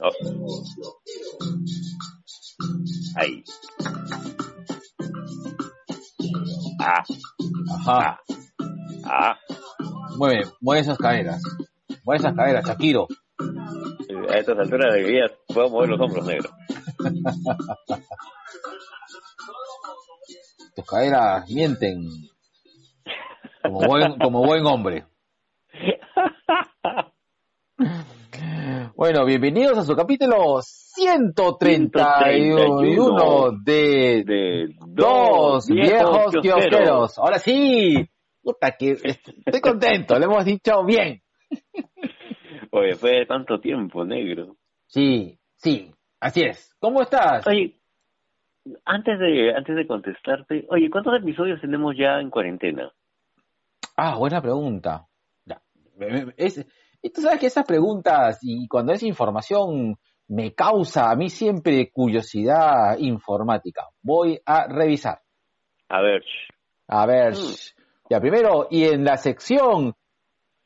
Oh. Ahí. Ah, Ajá. ah. Mueve, mueve esas caderas. Mueve esas caderas, Shakiro. A estas alturas de mi vida puedo mover los hombros negros. Tus caderas mienten. Como buen, como buen hombre. Bueno, bienvenidos a su capítulo 131 de De Dos Viejos kiosqueros. Ahora sí. Puta que estoy contento, lo hemos dicho bien. Oye, fue de tanto tiempo, negro. Sí, sí, así es. ¿Cómo estás? Oye, antes de, antes de contestarte, oye, ¿cuántos episodios tenemos ya en cuarentena? Ah, buena pregunta. Es- y tú sabes que esas preguntas y cuando es información me causa a mí siempre curiosidad informática. Voy a revisar. A ver, A ver, Mm. ya primero, y en la sección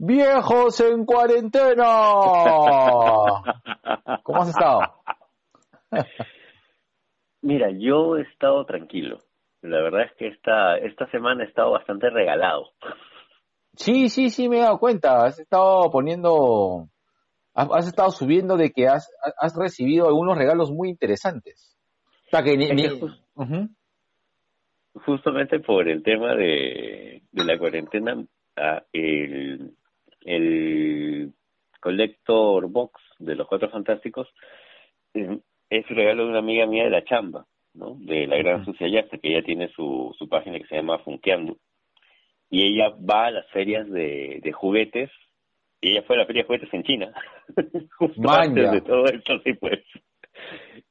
Viejos en cuarentena. ¿Cómo has estado? mira, yo he estado tranquilo. La verdad es que esta, esta semana he estado bastante regalado. Sí, sí, sí, me he dado cuenta. Has estado poniendo, has, has estado subiendo de que has, has recibido algunos regalos muy interesantes. O sea que ni, ni-. Justamente por el tema de, de la cuarentena, el, el Collector Box de los Cuatro Fantásticos es, es un regalo de una amiga mía de la chamba, ¿no? De la Gran Ujú. Sucia Yasta, que ella tiene su, su página que se llama Funkeando. Y ella va a las ferias de, de juguetes, y ella fue a la feria de juguetes en China, justo antes de todo esto, sí pues.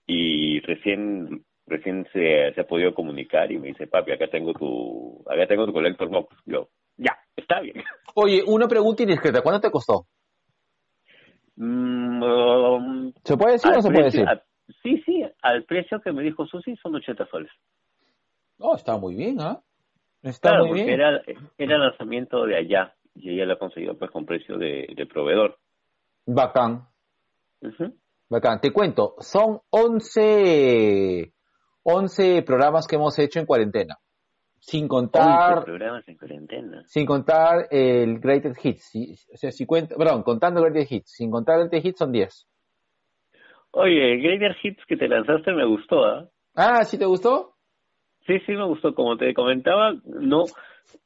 Y recién recién se, se ha podido comunicar y me dice, papi, acá tengo tu, acá tengo tu Collector Box. Yo, ya, está bien. Oye, una pregunta indiscreta. ¿Cuánto te costó? Mm, um, ¿Se puede decir o no se puede decir? a- sí, sí, al precio que me dijo Susi son 80 soles. Oh, está muy bien, ¿ah? Está Claro, muy porque bien. era, era lanzamiento de allá y ella lo ha conseguido pues con precio de, de proveedor. Bacán, Ujú. bacán. Te cuento, son 11, 11 programas que hemos hecho en cuarentena. Sin 11 contar, programas en cuarentena. sin contar el Greatest Hits. Si- o sea, si cuenta, perdón, contando el Greatest Hits. Sin contar el Greatest Hits son 10. Oye, el Greater Hits que te lanzaste me gustó, ¿ah? Ah, ¿sí te gustó? Sí, sí, me gustó. Como te comentaba, no,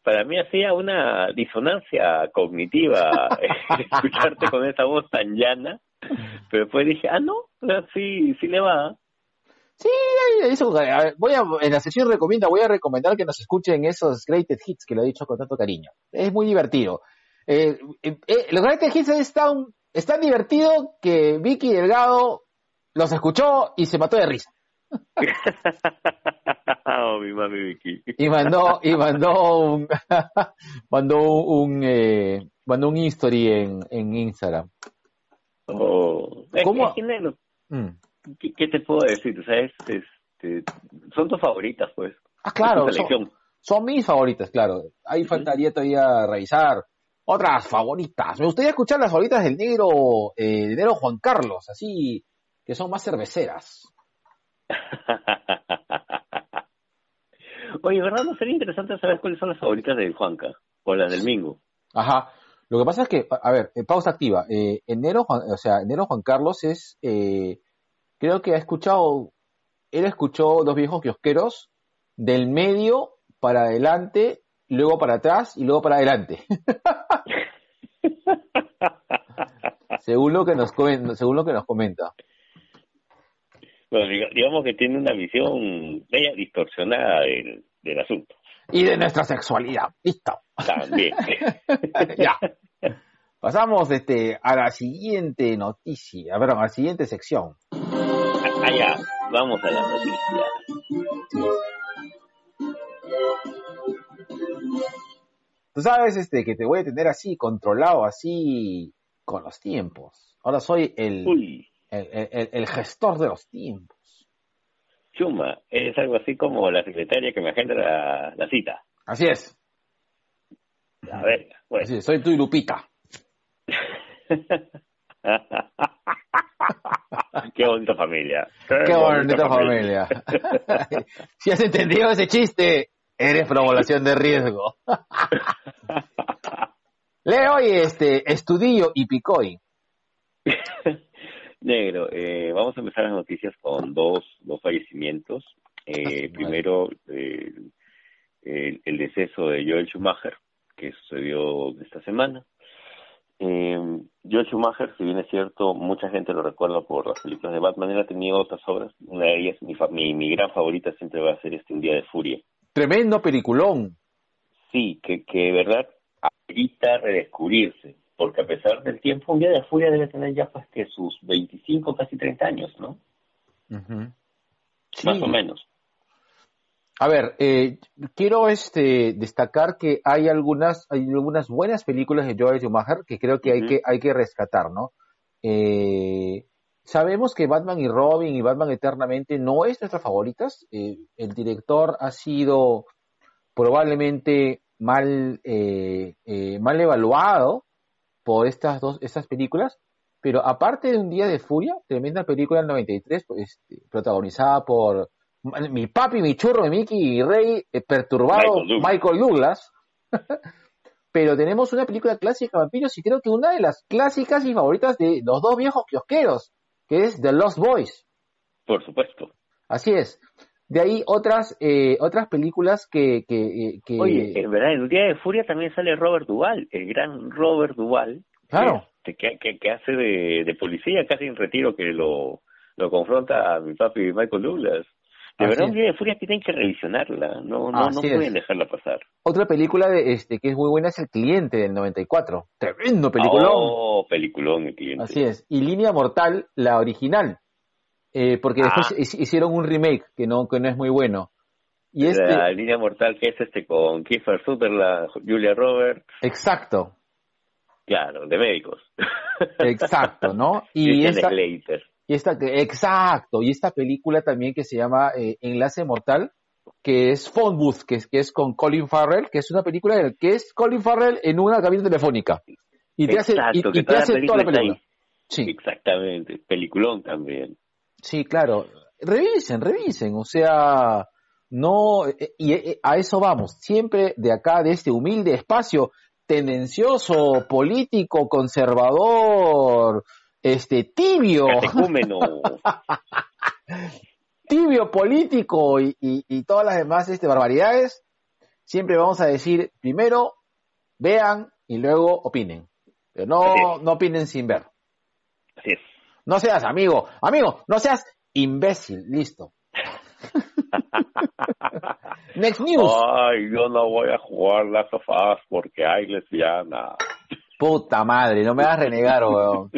para mí hacía una disonancia cognitiva escucharte con esa voz tan llana, pero después dije, ah, no, sí, sí le va. Sí, eso, a ver, voy a, en la sesión recomienda, voy a recomendar que nos escuchen esos Greatest Hits que lo he dicho con tanto cariño. Es muy divertido. Eh, eh, eh, los Greatest Hits es tan, es tan divertido que Vicky Delgado los escuchó y se mató de risa. oh, mi mami Vicky. Y mandó, y mandó un, mandó un, eh, mandó un history en, en Instagram. Oh, ¿Cómo? es Mm. ¿qué, qué te puedo decir? O sea, es, este, son tus favoritas, pues. Ah, claro, son, son mis favoritas, claro. Ahí faltaría todavía revisar otras favoritas. Me gustaría escuchar las favoritas del negro, eh, del negro Juan Carlos, así que son más cerveceras. Oye, ¿verdad? No sería interesante saber cuáles son las favoritas de Juanca o las del Mingo. Ajá. Lo que pasa es que, a ver, eh, pausa activa. Eh, enero, Juan, o sea, enero Juan Carlos es, eh, creo que ha escuchado, él escuchó dos viejos kiosqueros del medio para adelante, luego para atrás y luego para adelante. según lo que nos según lo que nos comenta. Bueno, digamos que tiene una visión media distorsionada del, del asunto. Y de nuestra sexualidad. Listo. También. ya. Pasamos este, a la siguiente noticia, perdón, a la siguiente sección. Allá, vamos a la noticia. Tú sabes este, que te voy a tener así, controlado, así, con los tiempos. Ahora soy el, Uy, el, el- el gestor de los tiempos. Chuma, es algo así como la secretaria que me agenda la, la cita. Así es. A ver, pues. Así es, soy y Lupita. Qué bonita familia. Qué, bonita, familia. si has entendido ese chiste, eres población de riesgo. Leo y este, Estudillo y Picoy. Negro, eh, vamos a empezar las noticias con dos, dos fallecimientos. Eh, primero, eh, el, el, deceso de Joel Schumacher, que sucedió esta semana. Eh, Joel Schumacher, si bien es cierto, mucha gente lo recuerda por las películas de Batman, él ha tenido otras obras. Una de ellas, mi, mi, mi gran favorita siempre va a ser este Un Día de Furia. Tremendo peliculón. Sí, que, que de verdad ahorita redescubrirse, porque a pesar del tiempo, un día de furia debe tener ya pues que sus 25, casi 30 años, ¿no? Más o menos. A ver, eh, quiero este destacar que hay algunas hay algunas buenas películas de Joel Schumacher que creo que hay que hay que rescatar, ¿no? Eh, sabemos que Batman y Robin y Batman Eternamente no es nuestras favoritas. Eh, el director ha sido probablemente mal, eh, eh, mal evaluado por estas dos estas películas, pero aparte de Un Día de Furia, tremenda película del 93, pues, este, protagonizada por mi papi, mi churro, Mickey y Rey, eh, perturbado Michael Douglas. pero tenemos una película clásica vampiros y creo que una de las clásicas y favoritas de los dos viejos kiosqueros, que es The Lost Boys. Por supuesto. Así es. De ahí otras eh, otras películas que, que, eh, que... Oye, en verdad, en Un Día de Furia también sale Robert Duvall, el gran Robert Duvall. Claro. Que, que, que hace de, de, policía casi en retiro, que lo, lo confronta a mi papi Michael Douglas. De verdad, Un Día de Furia tienen que revisionarla, no no, no pueden dejarla pasar. Otra película de este que es muy buena es El Cliente del 94. Tremendo peliculón. Oh, peliculón El Cliente. Así es. Y Línea Mortal, la original, eh, porque después ah. hicieron un remake que no que no es muy bueno. Y este... La línea mortal que es este con Kiefer Sutherland, Julia Roberts. Exacto. Claro, de médicos. Exacto, ¿no? Y, esta, y esta, exacto, y esta película también que se llama eh, Enlace Mortal, que es Phone Booth, que es, que es con Colin Farrell, que es una película que es Colin Farrell en una cabina telefónica. Y te hace, y, te hace toda la película. Sí. Exactamente, peliculón también. Sí, claro. Revisen, revisen. O sea, no. Eh, y eh, a eso vamos. Siempre de acá, de este humilde espacio tendencioso, político, conservador, este, tibio. tibio político y, y, todas las demás este, barbaridades, siempre vamos a decir primero vean y luego opinen. Pero no, no opinen sin ver. Así es. No seas amigo, amigo, no seas imbécil, listo. Next news. Ay, yo no voy a jugar las sofás porque hay lesbiana. Puta madre, no me vas a renegar, weón.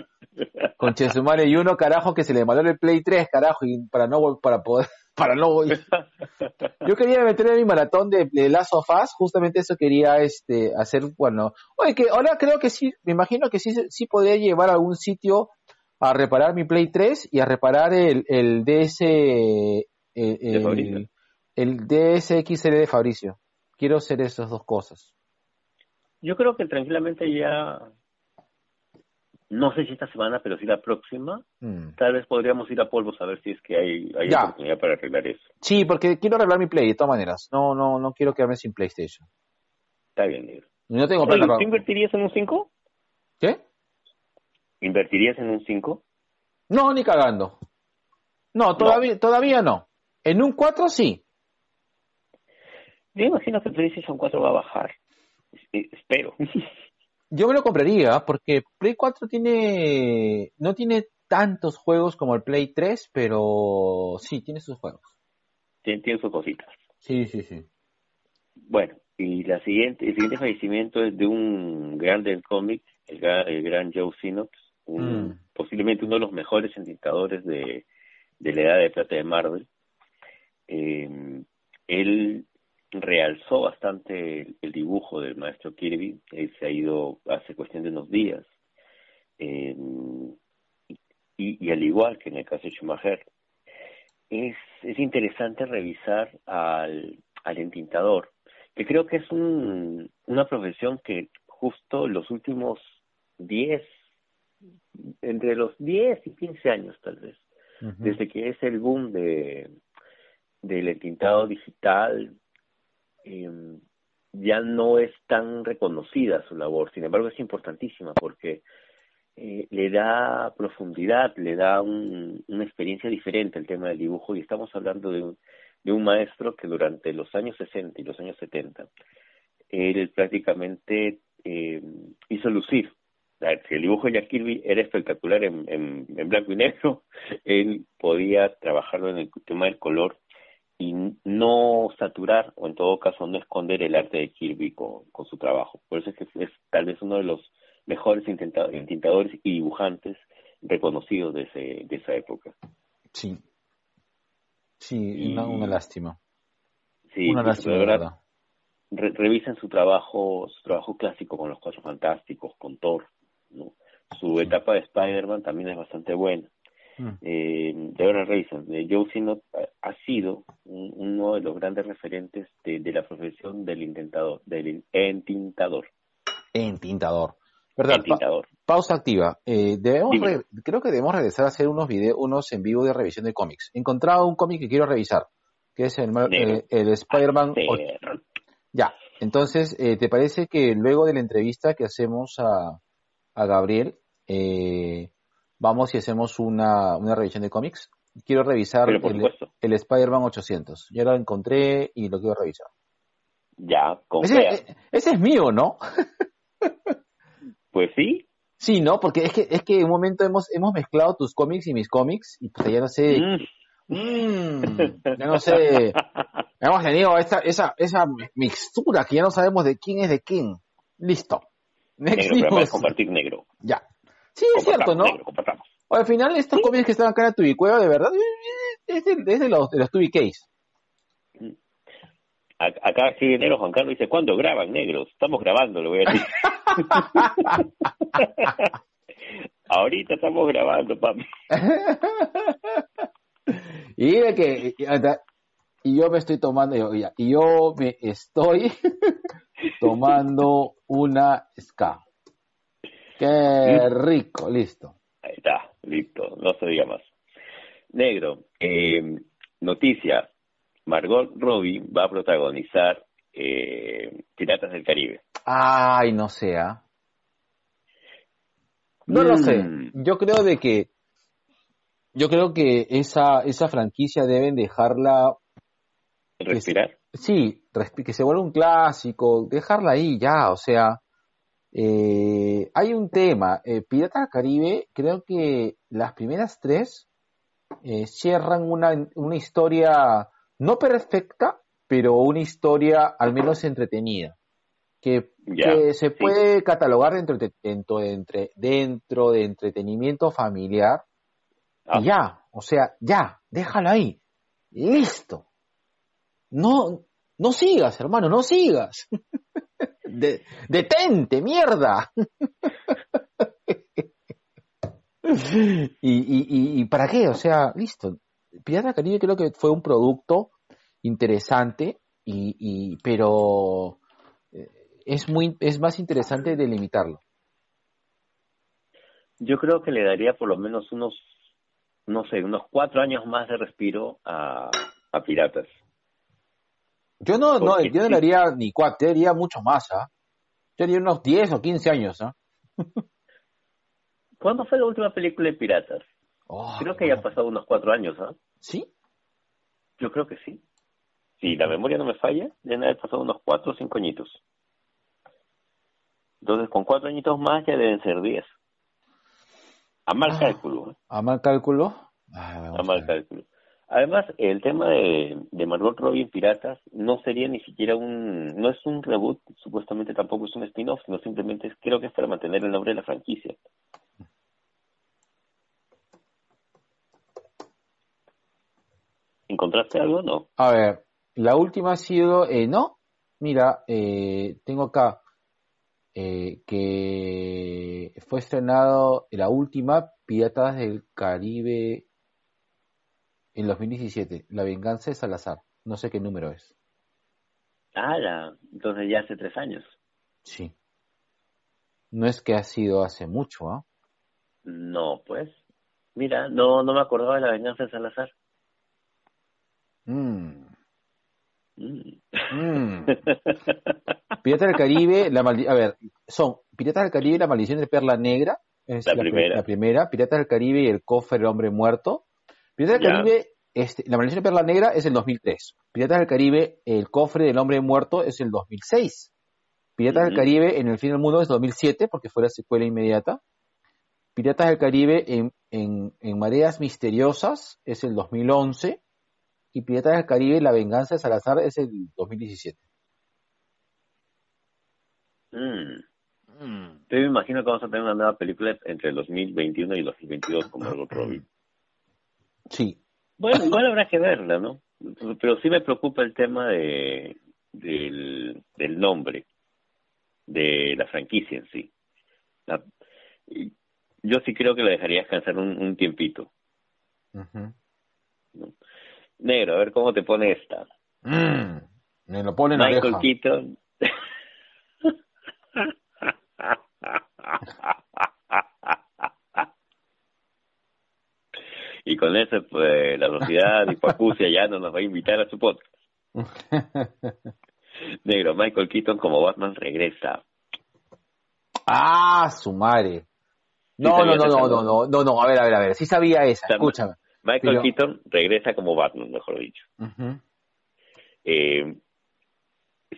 Con Chesumare y uno, carajo, que se le mandó el Play 3, carajo, y para no para poder, para no Yo quería meter en mi maratón de, de Last of justamente eso quería este hacer, bueno, oye, que ahora creo que sí, me imagino que sí, sí podría llevar a algún sitio a reparar mi Play 3 y a reparar el, el DS el, el, el DSXL de Fabricio. Quiero hacer esas dos cosas. Yo creo que tranquilamente ya, no sé si esta semana, pero si la próxima, mm. tal vez podríamos ir a polvos a ver si es que hay, hay oportunidad para arreglar eso. Sí, porque quiero arreglar mi Play de todas maneras. No, no, no quiero quedarme sin PlayStation. Está bien, negro. No tengo plata ¿Tú invertirías en un 5? ¿Qué? ¿Invertirías en un 5? No, ni cagando. No, todavía, todavía no. En un 4 sí. Yo imagino que el PlayStation 4 va a bajar. Espero. Yo me lo compraría porque Play 4 tiene no tiene tantos juegos como el Play 3, pero sí tiene sus juegos. Tiene, tiene sus cositas. Sí, sí, sí. Bueno, y la siguiente, el siguiente fallecimiento es de un gran del cómic, el, el gran Joe Sinox, un, mm. posiblemente uno de los mejores entintadores de, de la edad de plata de Marvel. Eh, él realzó bastante el, dibujo del maestro Kirby, él se ha ido hace cuestión de unos días. Eh, y, y, al igual que en el caso de Schumacher, es, es interesante revisar al, al entintador, que creo que es un, una profesión que justo los últimos 10, entre los 10 y 15 años tal vez, Desde que es el boom de del entintado digital, eh, ya no es tan reconocida su labor. Sin embargo, es importantísima porque eh, le da profundidad, le da un, una experiencia diferente el tema del dibujo y estamos hablando de un, de un maestro que durante los años 60 y los años 70 él prácticamente eh, hizo lucir. Si el dibujo de Jack Kirby era espectacular en, en, en blanco y negro, él podía trabajarlo en el tema del color y no saturar o en todo caso no esconder el arte de Kirby con, con su trabajo. Por eso es que es tal vez uno de los mejores intentadores y dibujantes reconocidos de, ese, de esa época. Sí. Sí, una, una lástima. Sí, una pues, lástima, de verdad. revisen su trabajo, su trabajo clásico con los Cuatro Fantásticos, con Thor, ¿no? Su etapa de Spider-Man también es bastante buena. Mm. Eh, de ahora Reason, eh, Joe Sinot ha sido uno de los grandes referentes de, de, la profesión del intentador, del entintador. Entintador. ¿Verdad? Entintador. pausa activa. Eh, debemos creo que debemos regresar a hacer unos videos, unos en vivo de revisión de cómics. He encontrado un cómic que quiero revisar, que es el, eh, el, Spider-Man. Ya, entonces, eh, ¿te parece que luego de la entrevista que hacemos a, a Gabriel, eh, vamos y hacemos una, una revisión de cómics. Quiero revisar el, el Spider-Man 800. Ya lo encontré y lo quiero revisar. Ya, con ese, eh, ese es mío, ¿no? pues sí. Sí, ¿no? Porque es que, es que en un momento hemos, hemos mezclado tus cómics y mis cómics y pues ya no sé. Mm. ya no sé. hemos tenido esa, esa, esa mixtura que ya no sabemos de quién es de quién. Listo. Negro, pero compartir negro. Ya. Sí, es cierto, ¿no? al final, estos cómics que están acá en la Tubicueva, de verdad, es de, de los, de los Case. Acá sigue negro Juan Carlos dice, ¿cuándo graban negros? Estamos grabando, lo voy a decir. Ahorita estamos grabando, papi. y de que y yo me estoy tomando y yo me estoy tomando una ska. Qué rico, listo. Ahí está, listo, no se diga más. Negro, eh, noticia, Margot Robbie va a protagonizar eh, Piratas del Caribe. Ay, no sea. No lo sé. Mm. Yo creo de que yo creo que esa esa franquicia deben dejarla respirar. sí, que se vuelva un clásico, dejarla ahí ya, o sea, eh, hay un tema, eh, Pirata del Caribe, creo que las primeras tres eh, cierran una, una historia no perfecta, pero una historia al menos entretenida, que, se puede catalogar dentro de, dentro, de, dentro de entretenimiento familiar. Y ah. ya, o sea, ya, déjalo ahí, listo. No, no sigas, hermano, no sigas. De, detente, mierda. y, y, y, para qué? O sea, listo. Pirata Caribe creo que fue un producto interesante, y, y, pero eh, es, muy, es más interesante delimitarlo. Yo creo que le daría por lo menos unos, no sé, unos cuatro años más de respiro a, a Piratas. Yo no, no, yo no le haría ni cuatro, le haría mucho más, ¿ah? Yo haría unos 10 o 15 años, ¿ah? ¿Cuándo fue la última película de Piratas? Oh, creo que ya ha pasado unos cuatro años, ¿ah? ¿Sí? Yo creo que sí. Si la memoria no me falla, ya han pasado unos cuatro o cinco añitos. Entonces, con cuatro añitos más ya deben ser diez. A mal ah, cálculo. ¿eh? ¿A mal cálculo? a mal cálculo. Además, el tema de, de Margot Robbie en Piratas no sería ni siquiera un, no es un reboot, supuestamente tampoco es un spin-off, sino simplemente es, creo que es para mantener el nombre de la franquicia. ¿Encontraste algo no? A ver, la última ha sido, eh, no, mira, eh, tengo acá eh, que fue estrenado la última Piratas del Caribe en 2017, La venganza de Salazar. No sé qué número es. Ah, entonces ya hace tres años. Sí. No es que ha sido hace mucho, ¿ah? No, pues. Mira, no, no me acordaba de la venganza de Salazar. Mm. Mm. Mm. Piratas del Caribe, la maldi- a ver, son Piratas del Caribe, la maldición de Perla Negra, es La pri- primera. la primera, Piratas del Caribe y el cofre del hombre muerto. Piratas del. Caribe, este, la maldición de Perla Negra es el 2003. Piratas del Caribe, el cofre del hombre muerto es el 2006. Piratas del. Caribe en el fin del mundo es 2007 porque fue la secuela inmediata. Piratas del Caribe en, en, en mareas misteriosas es el 2011 y Piratas del Caribe la venganza de Salazar es el 2017. Mm. Yo me imagino que vamos a tener una nueva película entre el 2021 y el 2022 con Margot Robbie. Sí. Bueno, igual habrá que verla, ¿no? Pero sí me preocupa el tema de del, del nombre de la franquicia en sí. La- yo sí creo que la dejaría descansar un, un tiempito. Ujú. Negro, a ver cómo te pone esta. Mm, Me lo pone la Michael. Keaton. y con eso, pues, la sociedad hipoacusia ya no nos va a invitar a su podcast. Negro, Michael Keaton como Batman regresa. ah, su madre. No, no, sabías no, no, no? no, no, no, no, a ver, a ver, a ver, sí sabía esa, Sam- escúchame. Michael Pero- Keaton regresa como Batman, mejor dicho. Ujú. Eh,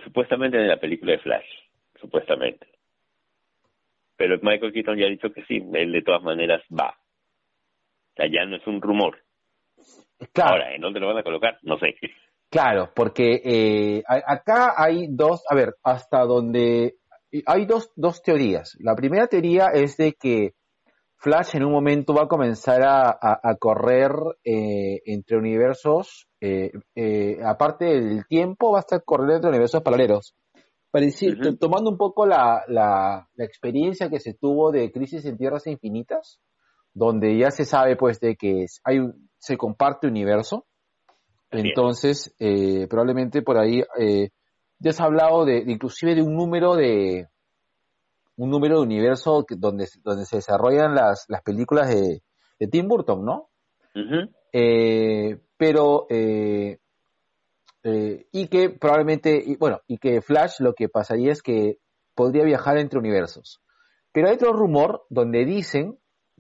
supuestamente en la película de Flash, supuestamente. Pero Michael Keaton ya ha dicho que sí, él de todas maneras va. O sea, ya no es un rumor. Claro, Ahora, ¿en dónde lo van a colocar? No sé. claro, porque eh, acá hay dos, a ver, hasta donde hay dos, dos teorías. La primera teoría es de que Flash en un momento va a comenzar a, a- a correr eh, entre universos, eh, eh, aparte del tiempo, va a estar corriendo entre universos paralelos. Pareci- Ujú. Tomando un poco la, la, la experiencia que se tuvo de Crisis en Tierras Infinitas, donde ya se sabe pues de que hay un- se comparte universo, entonces eh, probablemente por ahí eh, ya se ha hablado de, de inclusive de un número de un número de universo que- donde, donde se desarrollan las, las películas de, de Tim Burton, ¿no? Ujú. Eh, pero eh, eh, y que probablemente y, bueno y que Flash lo que pasaría es que podría viajar entre universos pero hay otro rumor donde dicen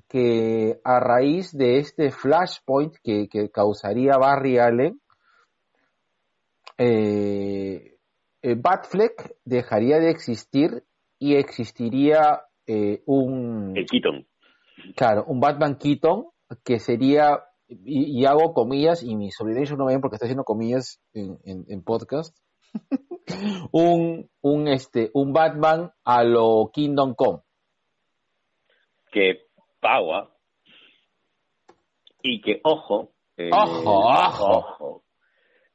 que a raíz de este flashpoint que, que causaría Barry Allen eh, eh, Batfleck dejaría de existir y existiría eh, un El Keaton. Claro, un Batman Keaton que sería, y, y hago comillas, y mis sobrinos no ven porque estoy haciendo comillas en, en- en podcast, un, un, este, un Batman a lo Kingdom Come. Que Paua. Y que, ojo. en Ojo, ojo.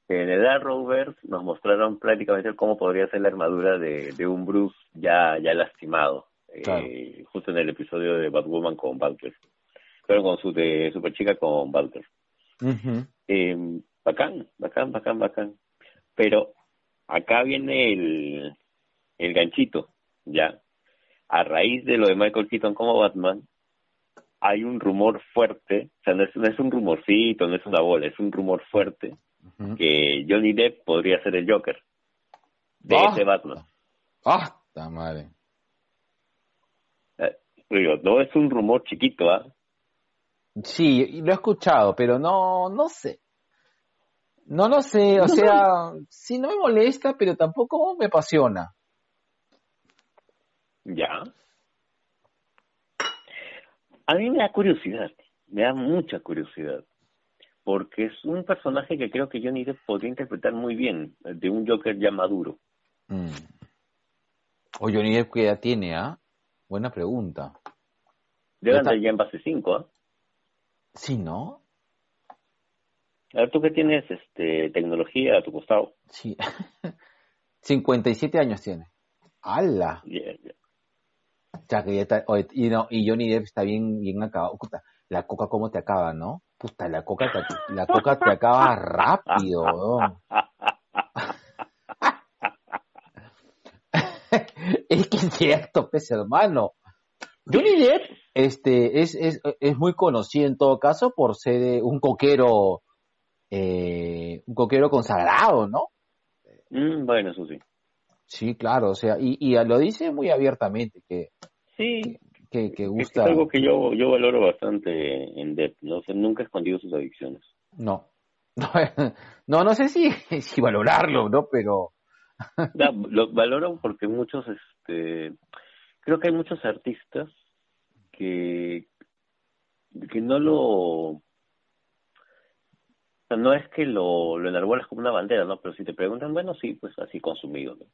En el Arrowverse nos mostraron prácticamente cómo podría ser la armadura de, de un Bruce ya, ya lastimado. eh, justo en el episodio de Batwoman con Walter. Pero con su de Superchica con Walter. Eh, bacán, bacán, bacán, bacán. Pero acá viene el, el ganchito, ¿ya? A raíz de lo de Michael Keaton como Batman, hay un rumor fuerte, o sea, no es, no es un rumorcito, no es una bola, es un rumor fuerte que Johnny Depp podría ser el Joker de Ah. ese Batman. ¡Ah, ta madre! Eh, Digo, no es un rumor chiquito, ¿ah? Sí, lo he escuchado, pero no, no sé. No lo sé, o sea, sí no me molesta, pero tampoco me apasiona. Ya. A mí me da curiosidad, me da mucha curiosidad, porque es un personaje que creo que Johnny Depp podría interpretar muy bien, de un Joker ya maduro. Mm. O Johnny Depp que ya tiene, ¿ah? Buena pregunta. Debe andar ya en base 5, ¿ah? Sí, ¿no? A ver, tú que tienes este, tecnología a tu costado. Sí. 57 años tiene. ¡Hala! Ya, ya. Oye, y, no, y Johnny Depp está bien, bien acabado. Puta, la coca cómo te acaba, ¿no? Puta, la coca te, la coca te acaba rápido, weón. Es que es cierto, pues, hermano. Johnny Depp este, es, es, es muy conocido en todo caso por ser un coquero, eh, un coquero consagrado, ¿no? Mm, bueno, eso sí. Sí, claro, o sea, y, y lo dice muy abiertamente que, sí. que, que gusta. Es algo que yo, yo valoro bastante en Depp, ¿no? O sea, nunca ha escondido sus adicciones. No. No, no sé si, si valorarlo, ¿no? Pero... lo valoro porque muchos, este, creo que hay muchos artistas que, que no lo, no es que lo, lo enarbolas como una bandera, ¿no? Pero si te preguntan, bueno, sí, pues así consumido, ¿no?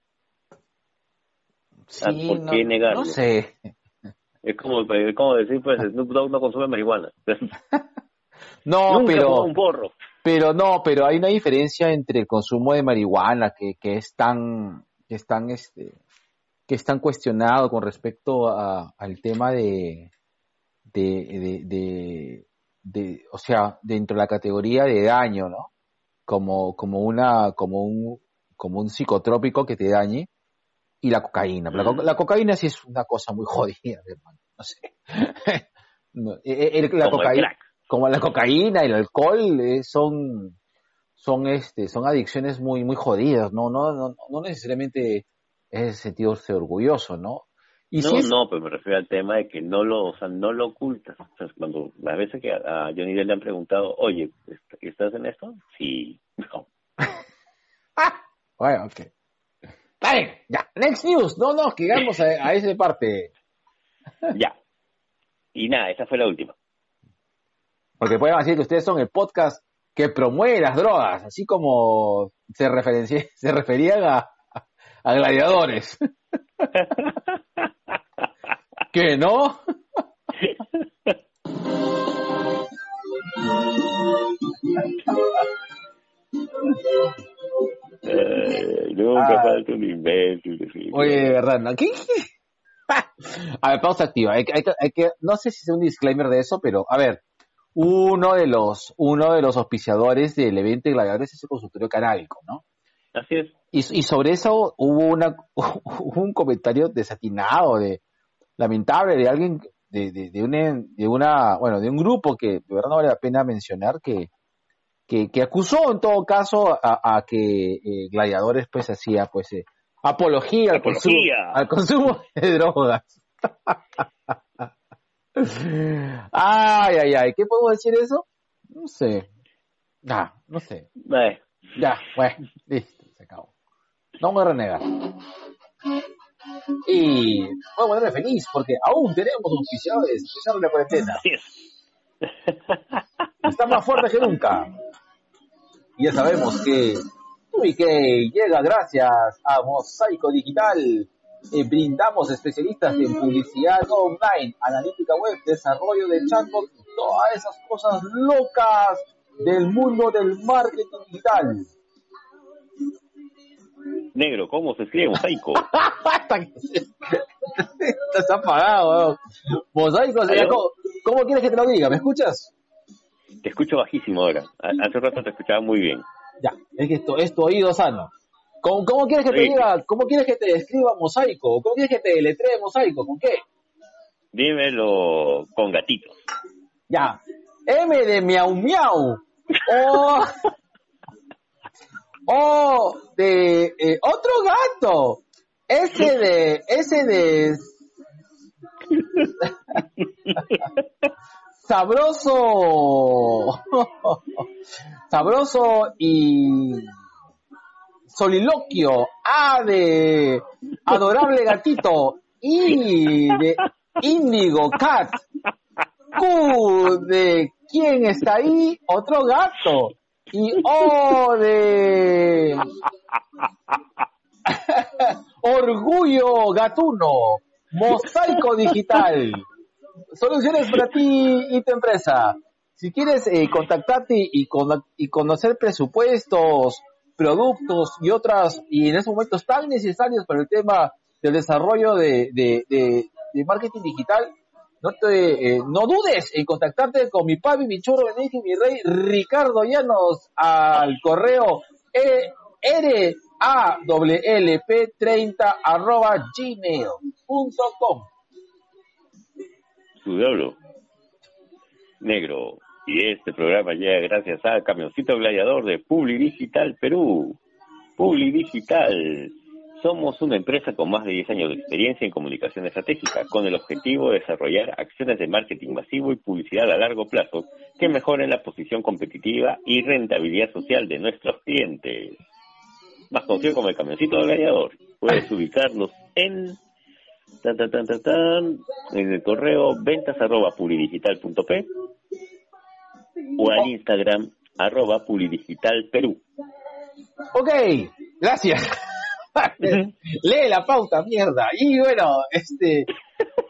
Sí, ¿Por qué negarlo? No sé. Es como, como decir, pues Snoop Dogg no consume marihuana. no, pero... un porro. Pero no, pero hay una diferencia entre el consumo de marihuana que, que es tan, que es tan, este, que es tan cuestionado con respecto a, al tema de, de, de, de, o sea, dentro de la categoría de daño, ¿no? Como, como una, como un, como un psicotrópico que te dañe, y la cocaína. la, la, cocaína sí es una cosa muy jodida, hermano. No sé. E, e, la cocaína, como la cocaína y el alcohol eh, son, son este, son adicciones muy, muy jodidas, ¿no? No, no, no necesariamente es sentirse orgulloso, ¿no? no, no, pero me refiero al tema de que no lo, o sea, no lo ocultas. O sea, cuando las veces que a Johnny Depp le han preguntado, oye, ¿estás en esto? Sí, no. bueno, ok. Bien, ya. Next news. No, no, que llegamos a, a esa parte. ya. Y nada, esa fue la última. Porque pueden decir que ustedes son el podcast que promueve las drogas, así como se, se referían a, a gladiadores. ¿Qué no? Eh, nunca ah. falta un imbécil. Oye, de verdad, ¿no? ¿Qué? a ver, pausa activa. Hay, hay, hay, que, no sé si es un disclaimer de eso, pero a ver, uno de los, uno de los auspiciadores del evento de gladiadores es el consultorio canábico, ¿no? Así es. Y, y sobre eso hubo una, un comentario desatinado, de, lamentable de alguien, de, de, de, una, de una, bueno, de un grupo que de verdad no vale la pena mencionar, que, que, que acusó en todo caso a, a que eh, Gladiadores pues hacía pues eh, apología, Al, consumo, al consumo de drogas. ay, ay, ay, ¿qué podemos decir eso? No sé. Ah, no sé. Ya, bueno, listo, se acabó. No me renegar. Y voy a ponerme feliz porque aún tenemos auspiciadores de la cuarentena. Así Está más fuerte que nunca. Y ya sabemos que que llega gracias a Mosaico Digital. Eh, brindamos especialistas en publicidad online, analítica web, desarrollo de chatbot y todas esas cosas locas del mundo del marketing digital. Negro, ¿cómo se escribe mosaico? Estás apagado, Mosaico, ¿cómo, ¿cómo quieres que te lo diga? ¿Me escuchas? Te escucho bajísimo ahora. Hace rato te escuchaba muy bien. Ya, es que esto es tu oído sano. ¿Cómo, cómo quieres que te diga, cómo quieres que te escriba mosaico? ¿Cómo quieres que te letree mosaico? ¿Con qué? Dímelo con gatitos. Ya. M de miau miau. O, o de eh, otro gato. Ese de, ese de sabroso, sabroso y soliloquio, A de adorable gatito, I de índigo cat, Q de quién está ahí, otro gato, y O de orgullo gatuno, mosaico digital soluciones para ti y tu empresa. Si quieres eh, contactarte y, y conocer presupuestos, productos y otras, y en esos momentos tan necesarios para el tema del desarrollo de, de, marketing digital, no te, eh, no dudes en contactarte con mi papi, mi churro, mi mi rey, Ricardo Llanos, al correo e, rawlp30 arroba gmail.com. su diablo. Negro. Y este programa llega gracias a Camioncito Gladiador de Publi Digital Perú. Publi Digital. Somos una empresa con más de 10 años de experiencia en comunicación estratégica, con el objetivo de desarrollar acciones de marketing masivo y publicidad a largo plazo que mejoren la posición competitiva y rentabilidad social de nuestros clientes. Más conocido como el camioncito gladiador. Puedes ubicarlos en tan, tan, tan, tan, en el correo ventas arroba publidigital.p o al Instagram arroba publidigitalperú. Ok, gracias. Lee la pauta, mierda. Y bueno, este,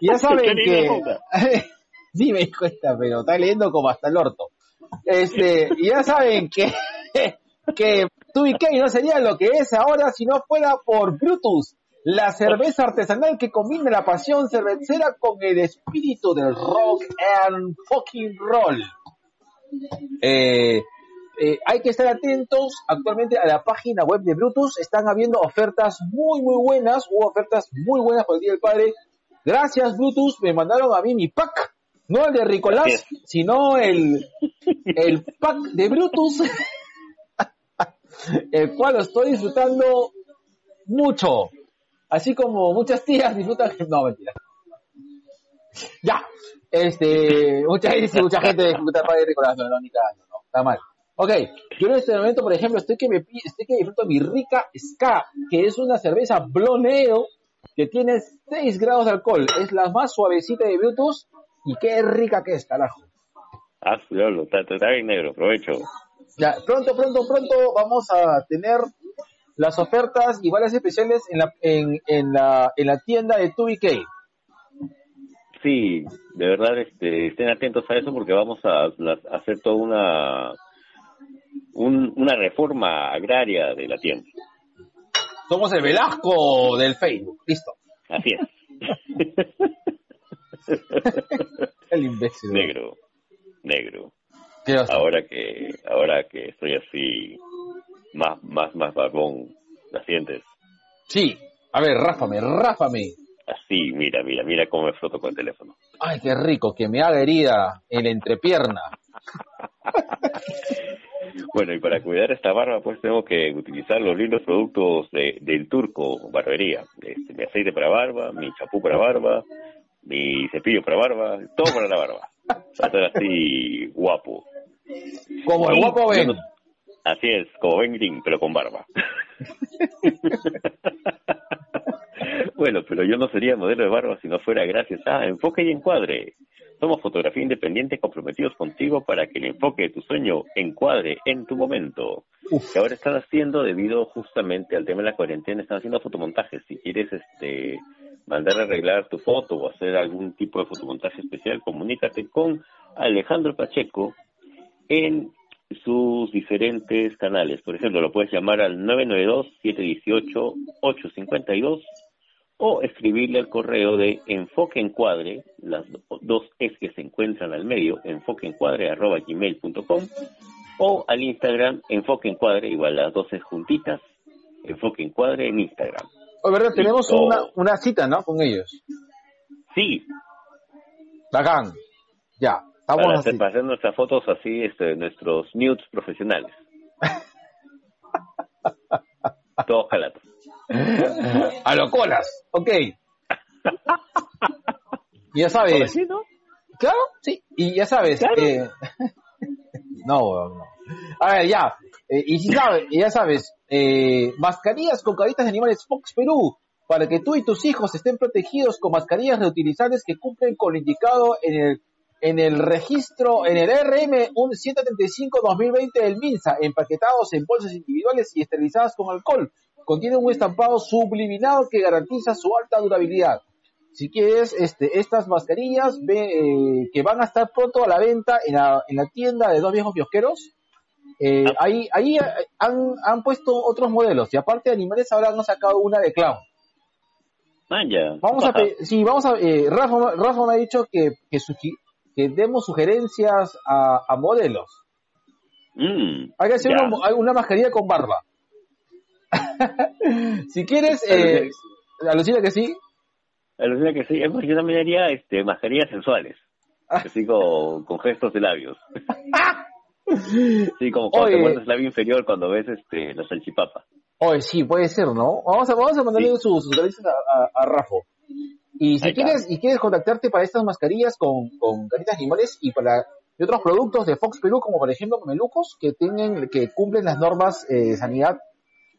ya saben que... sí me cuesta, pero está leyendo como hasta el orto. Este, ya saben que, que Tubicay no sería lo que es ahora si no fuera por Brutus, la cerveza artesanal que combina la pasión cervecera con el espíritu del rock and fucking roll. Eh, eh, hay que estar atentos actualmente a la página web de Brutus. Están habiendo ofertas muy, muy buenas. Hubo ofertas muy buenas por el Día del Padre. Gracias, Brutus. Me mandaron a mí mi pack. No el de Ricolás, sino el, el pack de Brutus. el cual lo estoy disfrutando mucho. Así como muchas tías disfrutan. No, mentira. Ya. Este, mucha, mucha gente disfruta el padre de Ricolás. No, no, no, está mal. Ok, yo en este momento, por ejemplo, estoy que me estoy que disfruto mi rica Ska, que es una cerveza bloneo que tiene 6 grados de alcohol. Es la más suavecita de Bluetooth y qué rica que es, carajo. Ah, diablo, está, está bien negro, aprovecho. Ya, pronto, pronto, pronto vamos a tener las ofertas iguales especiales en la, en, en la, en la tienda de 2BK. Sí, de verdad este, estén atentos a eso porque vamos a hacer toda una una reforma agraria de la tienda. Somos el Velasco del Facebook, listo. Así es. el imbécil. Negro, negro. Ahora que, ahora que estoy así, más, más, más barbón, ¿la sientes? Sí. A ver, ráfame, ráfame. Así, mira, mira, mira cómo me froto con el teléfono. Ay, qué rico, que me haga herida en la entrepierna. Bueno, y para cuidar esta barba, pues tengo que utilizar los lindos productos de, del turco barbería. Este, mi aceite para barba, mi chapú para barba, mi cepillo para barba, todo para la barba. Para estar así guapo. Como el guapo Ben. Así es, como Ben Green, pero con barba. bueno, pero yo no sería modelo de barba si no fuera gracias a Enfoque y Encuadre somos fotografía independiente comprometidos contigo para que el enfoque de tu sueño encuadre en tu momento. Que ahora están haciendo, debido justamente al tema de la cuarentena, están haciendo fotomontajes. Si quieres este mandar a arreglar tu foto o hacer algún tipo de fotomontaje especial, comunícate con Alejandro Pacheco en sus diferentes canales. Por ejemplo, lo puedes llamar al 992-718-852 o escribirle al correo de enfoque encuadre, las dos es que se encuentran al medio, enfoqueencuadre arroba gmail.com o al Instagram enfoque encuadre, igual las dos es juntitas, enfoque encuadre en Instagram. O verdad, tenemos una, una cita, ¿no? Con ellos. Sí. Bacán. Ya. Estamos para, hacer, para hacer nuestras fotos así, este, nuestros nudes profesionales. Todos jalatos. A lo colas, ok. ya sabes. Claro, sí. Y ya sabes. Eh, no, no. A ver, ya. Eh, y si sabes, ya sabes, eh, mascarillas con caritas de animales Fox Perú, para que tú y tus hijos estén protegidos con mascarillas reutilizables que cumplen con lo indicado en el en el registro, en el RM 175-2020 del MINSA, empaquetados en bolsas individuales y esterilizadas con alcohol, contiene un estampado subliminado que garantiza su alta durabilidad. Si quieres, este, estas mascarillas eh, que van a estar pronto a la venta en la, en la tienda de dos viejos kiosqueros, eh, ahí, ahí han, han, puesto otros modelos y aparte de animales ahora han sacado una de clown. Vamos a, sí, vamos a, eh, Rafa, Rafa, me ha dicho que, que, que demos sugerencias a, a modelos. Mm, Hay que hacer una, una mascarilla con barba. si quieres, eh, alucina que sí. Alucina que sí, es más, yo también haría este, mascarillas sensuales. Así con, con gestos de labios. sí, como cuando Oye. te muestras el labio inferior cuando ves este, la salchipapa. Oye, sí, puede ser, ¿no? Vamos a, vamos a mandarle Sí. sus, sus a, a, a Rafo. Y si quieres, y quieres contactarte para estas mascarillas con, con caritas limones y para y otros productos de Fox Perú, como por ejemplo Melucos, que tienen, que cumplen las normas eh, de sanidad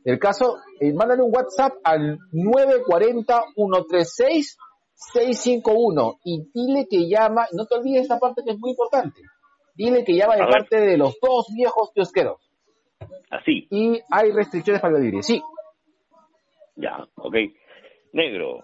del caso, eh, mándale un WhatsApp al 940-136-651 y dile que llama, no te olvides esta parte que es muy importante, dile que llama de A ver. parte de los dos viejos kiosqueros Así, y hay restricciones para el libre, sí. ya, ok. Negro.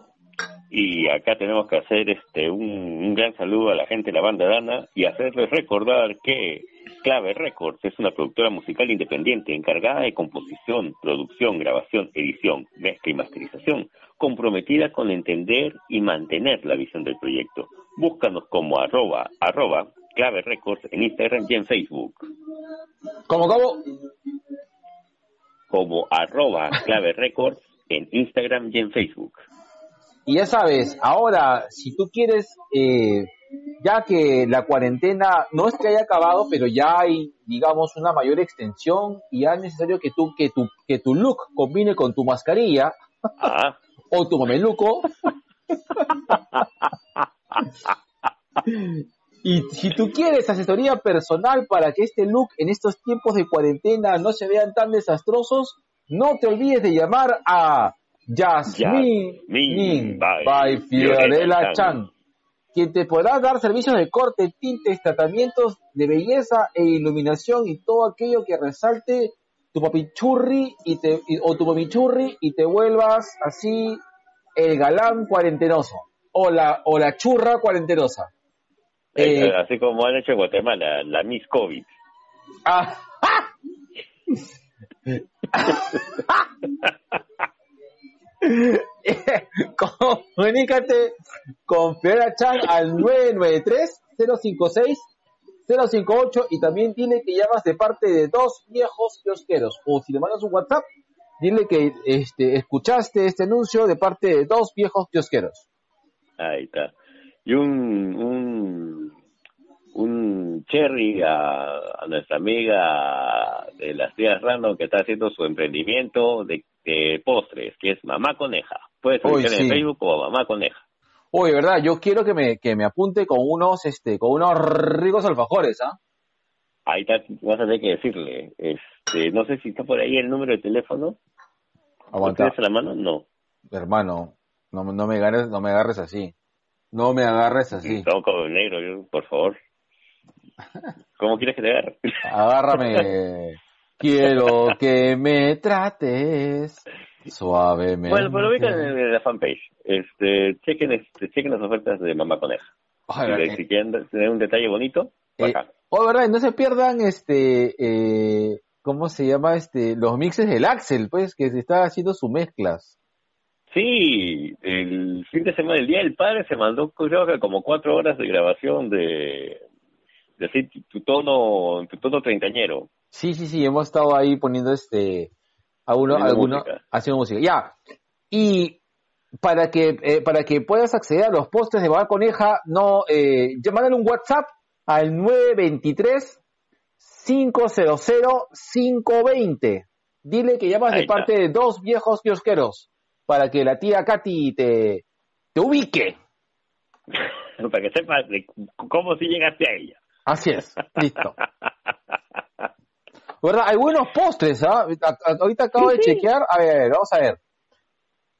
Y acá tenemos que hacer este un, un gran saludo a la gente de la banda Dana y hacerles recordar que Clave Records es una productora musical independiente encargada de composición, producción, grabación, edición, mezcla y masterización, comprometida con entender y mantener la visión del proyecto. Búscanos como arroba, arroba Clave Records en Instagram y en Facebook, Como como como arroba Clave Records en Instagram y en Facebook. Y ya sabes, ahora, si tú quieres, eh, ya que la cuarentena no es que haya acabado, pero ya hay, digamos, una mayor extensión y ya es necesario que tú, que tu, que tu look combine con tu mascarilla Ah, o tu mameluco. Y si tú quieres asesoría personal para que este look en estos tiempos de cuarentena no se vean tan desastrosos, no te olvides de llamar a Jasmine Jasmine by, by Fiorella Chan, quien te podrá dar servicios de corte, tintes, tratamientos de belleza e iluminación y todo aquello que resalte tu papichurri y te, y- o tu papichurri y te vuelvas así el galán cuarentenoso o la, o la churra cuarentenosa. eh, Eh, así como han hecho en Guatemala, la Miss COVID. Ah, Comunícate con Fiorella Chan al 993-056-058 y también dile que llamas de parte de dos viejos kiosqueros. O si le mandas un WhatsApp, dile que este, escuchaste este anuncio de parte de dos viejos kiosqueros. Ahí está. Y un, un, un cherry a, a nuestra amiga de las tías Random que está haciendo su emprendimiento de, de postres, que es Mamá Coneja. Puedes buscar en sí. Facebook como Mamá Coneja. Oye, verdad, yo quiero que me, que me apunte con unos, este, con unos ricos alfajores, ¿ah? Ahí está, vas a tener que decirle. Este, no sé si está por ahí el número de teléfono. ¿Lo Aguanta. tienes a la mano? No. Hermano, no, no me agarres, no me agarres así. No me agarres así. No, como negro, por favor. ¿Cómo quieres que te agarre? Agárrame. Quiero que me trates suavemente. Bueno, pero ubican en la fanpage. Este, chequen, este, chequen las ofertas de Mamá Coneja. Si, si quieren tener un detalle bonito, eh, acá. oh, verdad, no se pierdan este, eh, ¿cómo se llama? Este, los mixes del Axel, pues, que se está haciendo sus mezclas. Sí, el fin de semana, el Día del Padre, se mandó creo que como cuatro horas de grabación de, de así, tu tono, tu tono treintañero. Sí, sí, sí, hemos estado ahí poniendo este, a uno, alguno, música. haciendo música. Ya. Y para que, eh, para que puedas acceder a los postres de Baba Coneja, no, eh, mándale un WhatsApp al 923 500 520. Dile que llamas de parte de dos viejos kiosqueros para que la tía Katy te, te ubique. Para que sepas cómo si llegaste a ella. Así es, listo. ¿Verdad? Hay buenos postres, ¿ah? Ahorita acabo de sí. chequear. A ver, vamos a ver.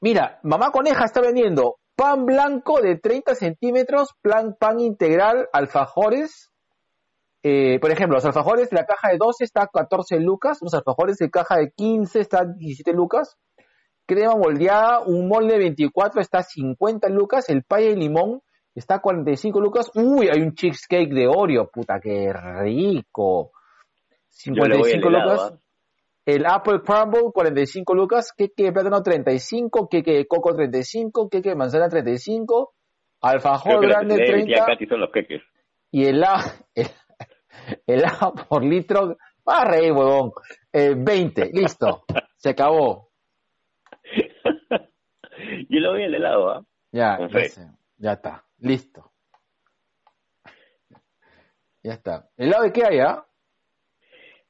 Mira, Mamá Coneja está vendiendo pan blanco de 30 centímetros, plan pan integral, alfajores. Eh, por ejemplo, los alfajores de la caja de 12 está a 14 lucas, los alfajores de caja de 15 está a 17 lucas, crema moldeada, un molde de 24 está a 50 lucas, el pay de limón está a 45 lucas. Uy, hay un cheesecake de Oreo, puta, qué rico. Yo le voy al 55 helado, lucas. ¿ah? El Apple Crumble, 45 lucas. Queque de plátano, 35. Queque de coco, 35. Queque de manzana, 35. Creo Alfajor grande, especialidad de mi tía 30. Katy son los queques. Y el A, el, el A por litro. Va a reír, huevón. Eh, 20. Listo. Se acabó. Yo le voy al helado, ¿ah? Ya, ya, está, listo. Ya está. ¿El lado de qué hay, ah?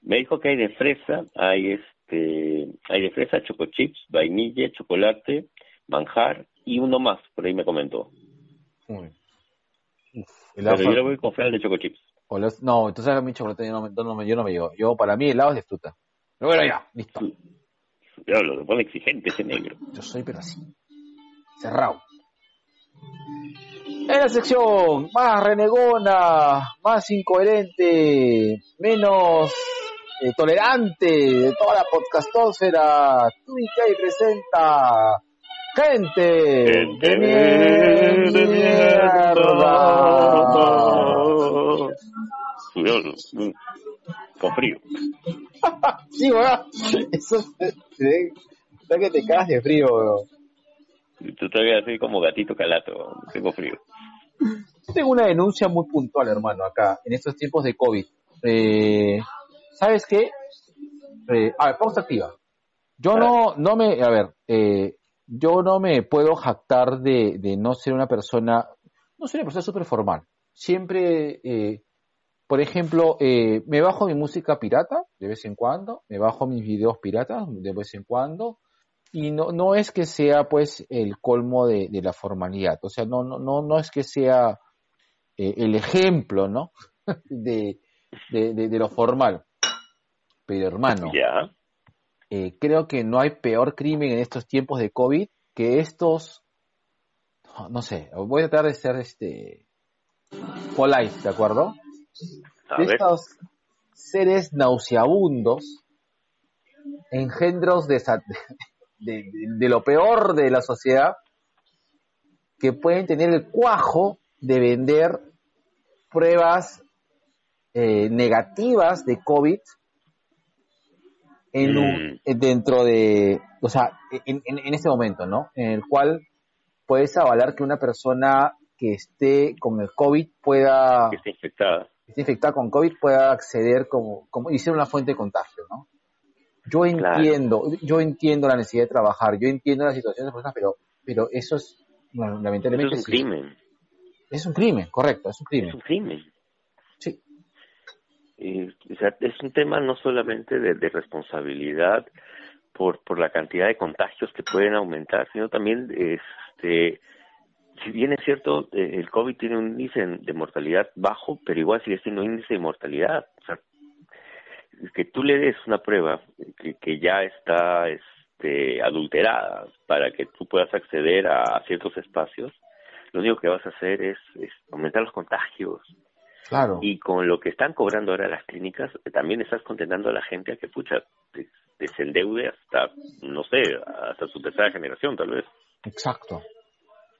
Me dijo que hay de fresa, hay este, hay de fresa, choco chips, vainilla, chocolate, manjar y uno más, por ahí me comentó. Uf, Pero yo le voy a confiar el de choco chips. no, entonces a mi chocolate yo no, me, yo no me llevo. Yo, para mí, helado es de fruta. Pero bueno, ya, listo. Ya lo pone exigente ese negro. Yo soy, pero así. Cerrado. En la sección más renegona, más incoherente, menos eh, tolerante de toda la podcastósfera, Twitch presenta gente, de mierda. Con frío. sí, weón. Eso está que te cagas de frío, weón. Tú todavía así como gatito calato, tengo frío. Tengo una denuncia muy puntual, hermano, acá, en estos tiempos de COVID. Eh, ¿Sabes qué? Eh, a ver, pausa activa. Yo no, no me, a ver, eh, yo no me puedo jactar de, de no ser una persona, no soy una persona súper formal. Siempre, eh, por ejemplo, eh, me bajo mi música pirata de vez en cuando, me bajo mis videos piratas de vez en cuando, y no, no es que sea pues el colmo de, de la formalidad, o sea, no, no, no, no es que sea eh, el ejemplo, ¿no? de, de, de, lo formal. Pero hermano, eh, creo que no hay peor crimen en estos tiempos de COVID que estos, no sé, voy a tratar de ser este polite, ¿de acuerdo? estos seres nauseabundos, engendros de, de, lo peor de la sociedad, que pueden tener el cuajo de vender pruebas eh, negativas de COVID en mm. dentro de, o sea, en, en, este momento, ¿no? En el cual puedes avalar que una persona que esté con el COVID pueda... Que esté infectada. Que esté infectada con COVID pueda acceder como, como y ser una fuente de contagio, ¿no? Yo entiendo, yo entiendo la necesidad de trabajar, yo entiendo la situación de personas, pero, pero eso es, lamentablemente... es un crimen. Es un crimen, correcto, es un crimen. Es un crimen. O sea, es un tema no solamente de, responsabilidad por, por la cantidad de contagios que pueden aumentar, sino también este si bien es cierto, eh, el COVID tiene un índice de mortalidad bajo, pero igual sigue siendo un índice de mortalidad. O sea, que tú le des una prueba que, que ya está este, adulterada para que tú puedas acceder a, ciertos espacios, lo único que vas a hacer es, aumentar los contagios. Claro. Y con lo que están cobrando ahora las clínicas, también estás condenando a la gente a que, pucha, desendeude hasta, no sé, hasta su tercera generación, tal vez. Exacto.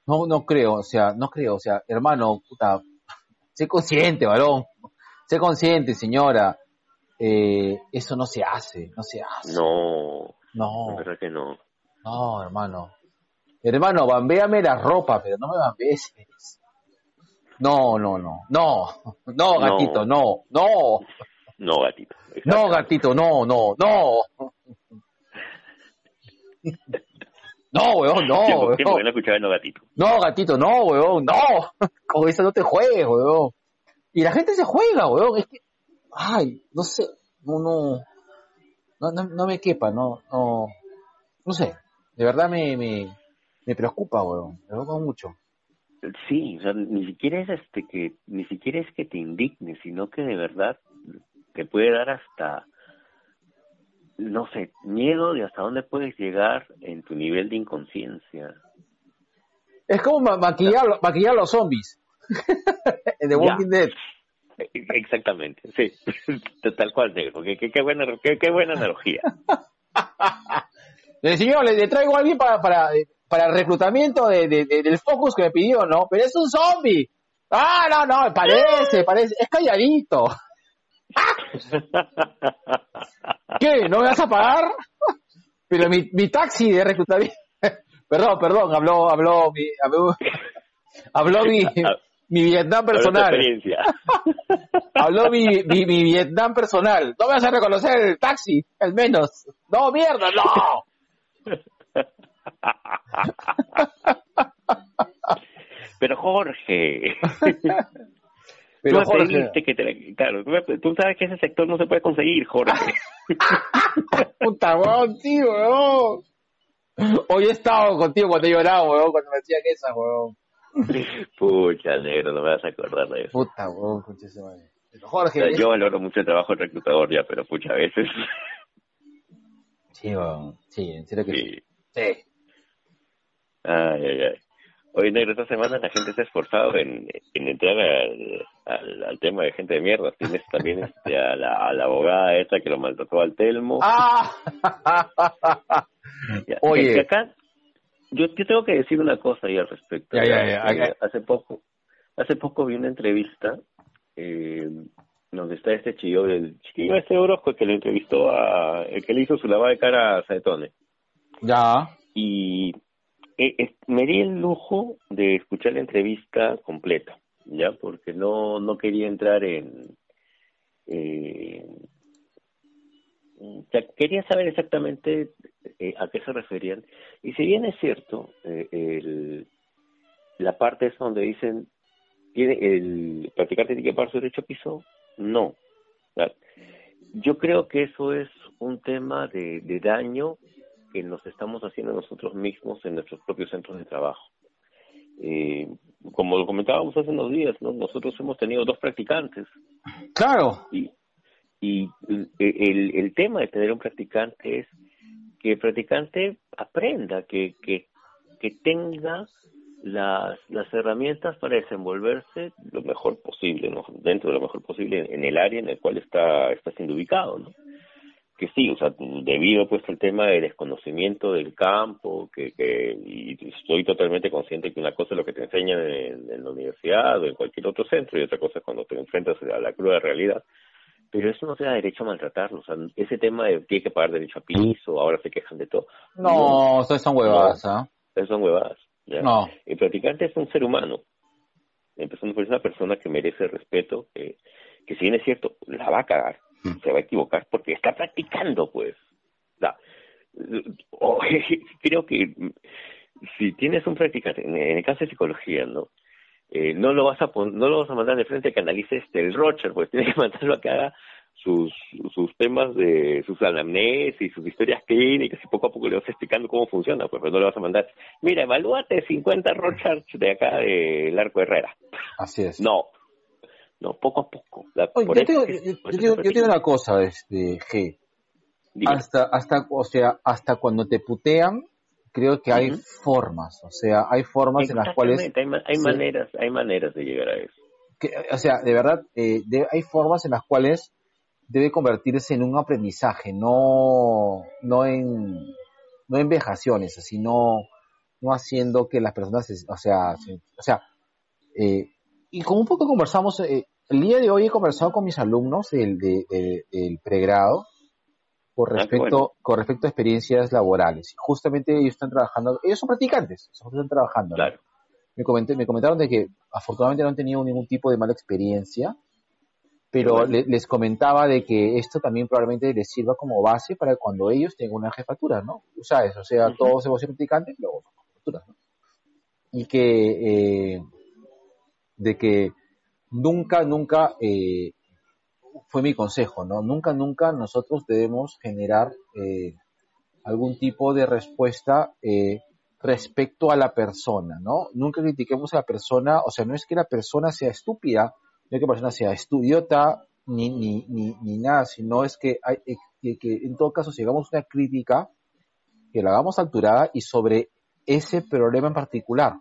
No, no creo, o sea, no creo, o sea, hermano, puta, sé consciente, varón, sé consciente, señora, eh, eso no se hace, no se hace. No. No. La verdad que no. No, hermano. Hermano, bambéame la ropa, pero no me bambees. No, no, no. No. No, gatito, no. No. No, gatito. No, gatito, no, no, no. No, weón, no. ¿Tiempo, tiempo que no escuchaba no, gatito. No, gatito, no, weón, no. Con eso no te juegues, weón. Y la gente se juega, weón. Es que ay, no sé, no, no, no, no, me quepa, no, no, no sé, de verdad me, me, me preocupa, weón, me preocupa mucho. Sí, o sea, ni siquiera es este que, ni siquiera es que te indigne, sino que de verdad te puede dar hasta, no sé, miedo de hasta dónde puedes llegar en tu nivel de inconsciencia. Es como maquillar, maquillar los zombies. en The Walking Dead. Exactamente, sí, tal cual, negro. Qué, qué, buena, qué, qué buena analogía. Le señor, le, traigo a alguien para, para, para el reclutamiento de, de, del Focus que me pidió, ¿no? Pero es un zombie. Ah, no, no, parece, parece, es calladito. ¿Qué? ¿No me vas a pagar? Pero mi, mi taxi de reclutamiento. perdón, perdón, habló, habló mi, habló, habló mi, mi Vietnam personal. Habló mi, mi, mi, Vietnam personal. No me vas a reconocer el taxi, al menos. No, mierda, no. pero Jorge. Pero tú Jorge, que te la- claro, tú, tú sabes que ese sector no se puede conseguir, Jorge. puta, weón, sí, weón. Hoy he estado contigo cuando he llorado, weón, cuando me decían esas, weón. Pucha, negro, no me vas a acordar de eso. Puta, weón, concha ese madre. Pero O Jorge, sea, es- yo valoro mucho el trabajo del reclutador ya, pero pucha, a veces Sí, weón. Sí, en serio que sí. sí. Sí. Ay, ay, ay. Oye, negro, esta semana la gente se ha esforzado en, en entrar al, al, al tema de gente de mierda. Tienes también este, a, la, a la abogada esta que lo maltrató al Telmo. ¡Ah! Ya, Oye. que acá, yo, yo tengo que decir una cosa ahí al respecto. Ya, ya, ya, ya. Hace poco, hace poco vi una entrevista eh, donde está este chillo del chiquillo este Orozco que le entrevistó a, el que le hizo su lavada de cara a Saetone. ya. Y eh, me di el lujo de escuchar la entrevista completa, ya, porque no, no quería entrar en, eh, quería saber exactamente eh, a qué se referían. Y si bien es cierto, eh, el, la parte es donde dicen, ¿tiene el practicante tiene que pagar su derecho a piso? No. Yo creo que eso es un tema de, de daño que nos estamos haciendo nosotros mismos en nuestros propios centros de trabajo. Eh, como lo comentábamos hace unos días, ¿no? nosotros hemos tenido dos practicantes Claro. y, y el, el, el tema de tener un practicante es que el practicante aprenda, que, que, que tenga las, las herramientas para desenvolverse lo mejor posible, ¿no? dentro de lo mejor posible en el área en el cual está, está siendo ubicado. ¿no? Que sí, o sea, debido pues al tema del desconocimiento del campo, que, que y estoy totalmente consciente que una cosa es lo que te enseñan en, en la universidad o en cualquier otro centro y otra cosa es cuando te enfrentas a la cruda realidad pero eso no te da derecho a maltratarlo. O sea, ese tema de tiene que pagar derecho a piso, ahora se quejan de todo. No, ustedes son huevadas, ¿ah? Esas son huevadas. ¿ya? No. El practicante es un ser humano. Empezando por una persona que merece respeto, que, que si bien es cierto, la va a cagar. Se va a equivocar porque está practicando, pues. O creo que si tienes un practicante, en en el caso de psicología, ¿no? Eh, no lo vas a pon- no lo vas a mandar de frente a que analice este el Rocher, pues tienes que mandarlo a que haga sus sus temas de sus anamnesis, sus historias clínicas y poco a poco le vas explicando cómo funciona, pues pero no le vas a mandar, mira, evalúate 50 Rochers de acá del Arco Herrera. Así es. No, no, poco a poco. La- Oye, yo, tengo, es yo, tengo- yo una cosa, este, G. Hasta, hasta, o sea, hasta cuando te putean, creo que hay formas, o sea, hay formas en las cuales, Exactamente, hay, hay Sí. maneras, hay maneras de llegar a eso. que- o sea, de verdad, eh, de- hay formas en las cuales debe convertirse en un aprendizaje, no, no en, no en vejaciones, sino no haciendo que las personas, se- o sea, se- o sea, eh, y como un poco conversamos, eh, el día de hoy he conversado con mis alumnos del, de- de- del pregrado con Ah, respecto, bueno. con respecto a experiencias laborales. Y justamente ellos están trabajando, ellos son practicantes, están trabajando. Claro. Me, comenté, me comentaron de que afortunadamente no han tenido ningún tipo de mala experiencia, pero bueno. le- les comentaba de que esto también probablemente les sirva como base para cuando ellos tengan una jefatura, ¿no? Tú sabes, o sea, Ujú. todos hemos sido practicantes, luego son jefaturas, ¿no? Y que, eh, de que nunca, nunca, eh, fue mi consejo, ¿no? Nunca, nunca nosotros debemos generar eh, algún tipo de respuesta eh, respecto a la persona, ¿no? Nunca critiquemos a la persona, o sea, no es que la persona sea estúpida, no es que la persona sea estudiota, ni, ni, ni, ni nada, sino es que, hay, eh, que, que en todo caso, si hagamos una crítica, que la hagamos alturada y sobre ese problema en particular.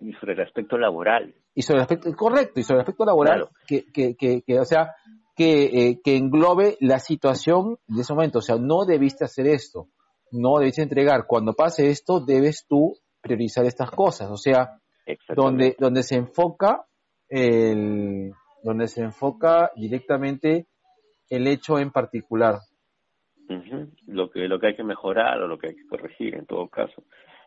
Y sobre el aspecto laboral. Y sobre el aspecto, correcto, y sobre el aspecto laboral, Claro. que, que, que, que, o sea, que, eh, que englobe la situación de ese momento. O sea, no debiste hacer esto, no debiste entregar. Cuando pase esto, debes tú priorizar estas cosas. O sea, donde, donde se enfoca el, donde se enfoca directamente el hecho en particular. Lo que lo que hay que mejorar o lo que hay que corregir en todo caso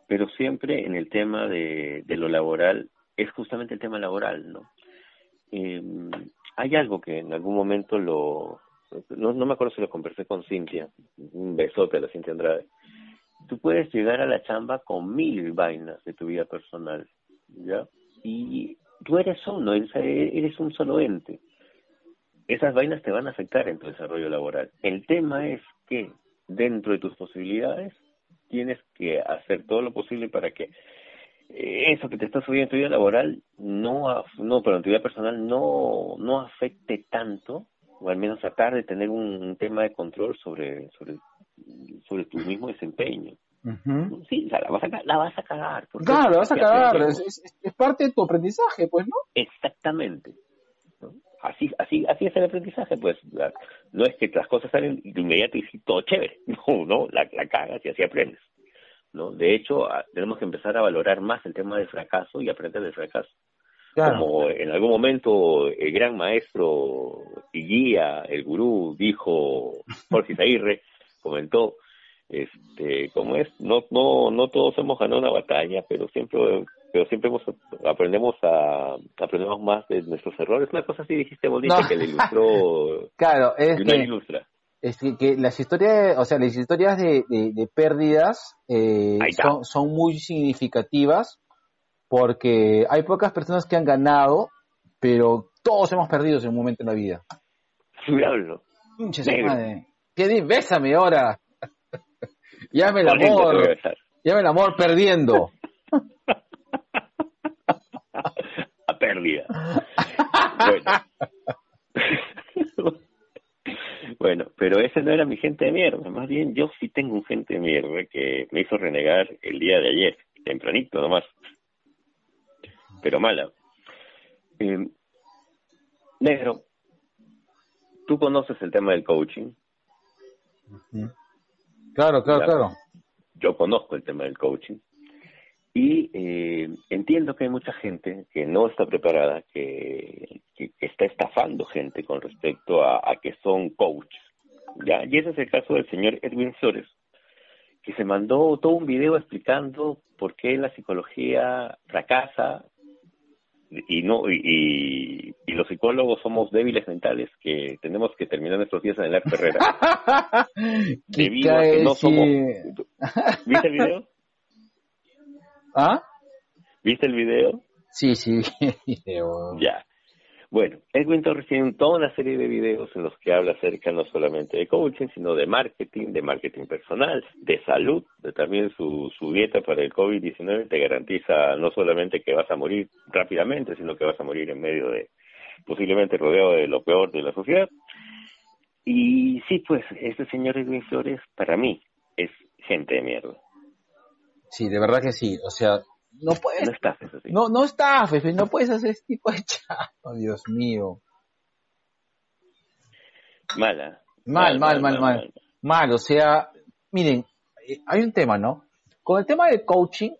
pero siempre en el tema de, de lo laboral es justamente el tema laboral no Eh, hay algo que en algún momento lo no, no me acuerdo si lo conversé con Cintia un besote a la Cintia Andrade tú puedes llegar a la chamba con mil vainas de tu vida personal ya y tú eres uno, eres un solo ente. Esas vainas te van a afectar en tu desarrollo laboral. El tema es que dentro de tus posibilidades tienes que hacer todo lo posible para que eso que te está subiendo en tu vida laboral no, no, pero en tu vida personal no, no afecte tanto, o al menos tratar de tener un, tema de control sobre, sobre, sobre tu mismo desempeño. Sí, o sea, la vas a, la vas a cagar. Claro, la vas a cagar. Es, es, parte de tu aprendizaje, pues, ¿no? Exactamente. Así, así, así es el aprendizaje, pues. No es que las cosas salen de inmediato y todo chévere. No, no, la, la cagas y así aprendes. ¿No? De hecho, tenemos que empezar a valorar más el tema del fracaso y aprender del fracaso. Como en algún momento el gran maestro y guía, el gurú, dijo, Jorge Zaguirre, comentó, este, como es, no, no, no todos hemos ganado una batalla, pero siempre, pero siempre hemos, aprendemos a, aprendemos más de nuestros errores. Una cosa así dijiste bonita que le ilustró. claro, es que, ilustra es que, las historias, o sea, las historias de, de, pérdidas eh, son, son, muy significativas porque hay pocas personas que han ganado, pero todos hemos perdido en un momento en la vida. Diablo. ¿Qué Bésame ahora. Llame el amor. Llame el amor perdiendo. A pérdida. Bueno. Bueno, pero ese no era mi gente de mierda, más bien yo sí tengo un gente de mierda que me hizo renegar el día de ayer, tempranito nomás, pero mala. Eh, negro, tú conoces el tema del coaching. Claro, claro, claro. Yo conozco el tema del coaching. Y eh, entiendo que hay mucha gente que no está preparada, que, que, está estafando gente con respecto a, que son coaches. ¿ya? Y ese es el caso del señor Edwin Flores, que se mandó todo un video explicando por qué la psicología fracasa y no y, y, los psicólogos somos débiles mentales que tenemos que terminar nuestros días en el arte Herrera debido a que no somos ¿viste el video? ¿Ah? ¿Viste el video? Sí, sí, Ya. Bueno, Edwin Torres tiene toda una serie de videos en los que habla acerca no solamente de coaching, sino de marketing, de marketing personal, de salud, de también su, su dieta para el COVID-19 te garantiza no solamente que vas a morir rápidamente, sino que vas a morir en medio de, posiblemente rodeado de lo peor de la sociedad. Y sí, pues, este señor Edwin Flores, para mí, es gente de mierda. Sí, de verdad que sí. O sea, no puedes. No estafes No, no estafes, no puedes hacer este tipo de chat. Oh, Dios mío. Mala. Mal, mal, mal, mal. Mal, o sea, miren, eh, hay un tema, ¿no? Con el tema del coaching,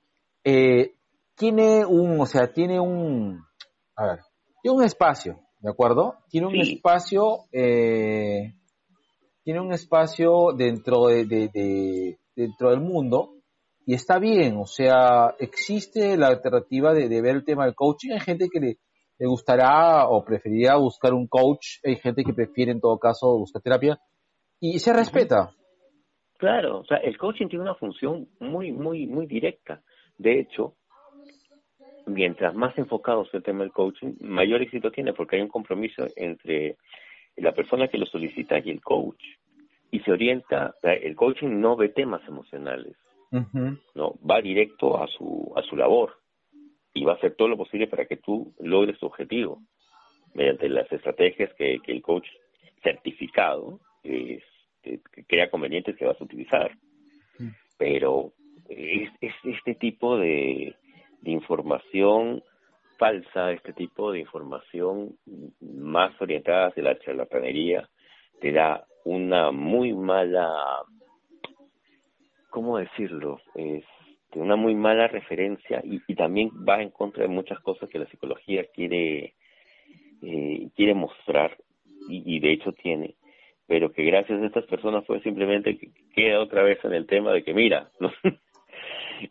eh, tiene un, o sea, tiene un, a ver, tiene un espacio, ¿de acuerdo? Tiene un espacio, eh, tiene un espacio dentro de, de, dentro del mundo y está bien, o sea, existe la alternativa de, ver el tema del coaching. Hay gente que le, gustará o preferiría buscar un coach, hay gente que prefiere en todo caso buscar terapia y se respeta. Claro, o sea, el coaching tiene una función muy, muy, muy directa. De hecho, mientras más enfocado sea el tema del coaching, mayor éxito tiene porque hay un compromiso entre la persona que lo solicita y el coach. Y se orienta, el coaching no ve temas emocionales, no va directo a su a su labor y va a hacer todo lo posible para que tú logres tu objetivo mediante las estrategias que, que el coach certificado crea convenientes que vas a utilizar. Pero es, es, este tipo de, de información falsa, este tipo de información más orientada hacia la charlatanería, te da una muy mala ¿cómo decirlo? Es una muy mala referencia y, y, también va en contra de muchas cosas que la psicología quiere eh, quiere mostrar y, y, de hecho tiene pero que gracias a estas personas fue simplemente que queda otra vez en el tema de que mira ¿no?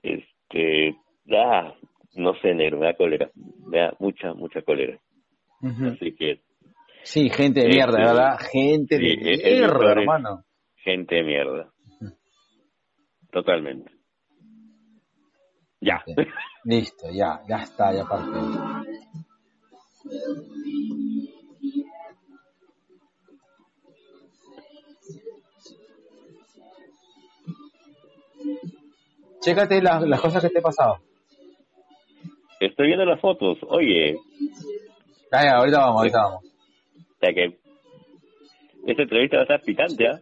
este ah, no sé negro me da cólera me da mucha mucha cólera así que sí gente de mierda este, verdad gente de mierda hermano gente de mierda Totalmente. Ya. Listo, ya, ya está, ya parte. Chécate las, las cosas que te he pasado. Estoy viendo las fotos. Oye, Ya, ya, ahorita vamos, ahorita vamos. o sea que esta entrevista va a estar picante, ¿ah?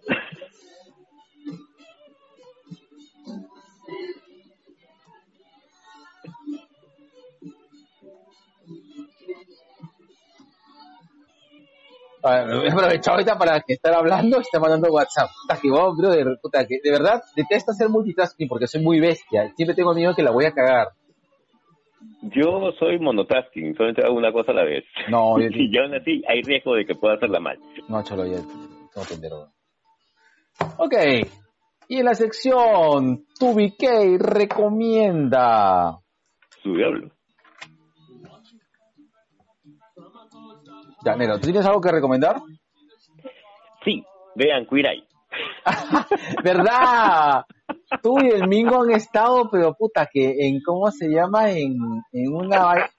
A ver, He aprovechado ahorita para que estar hablando y está mandando WhatsApp. Puta que vos, brother, puta que de verdad detesto hacer multitasking porque soy muy bestia. Siempre tengo miedo que la voy a cagar. Yo soy monotasking, solamente hago una cosa a la vez. No, yo, Y aún así hay riesgo de que pueda hacerla mal. no, cholo, ya tengo pendejo. Ok. Y en la sección TubiK recomienda. Su diablo. Ya, Nero, ¿tú tienes algo que recomendar? Sí, vean Queer Eye. ¿Verdad? Tú y el Mingo han estado, pero puta, que en, ¿cómo se llama? En, en una,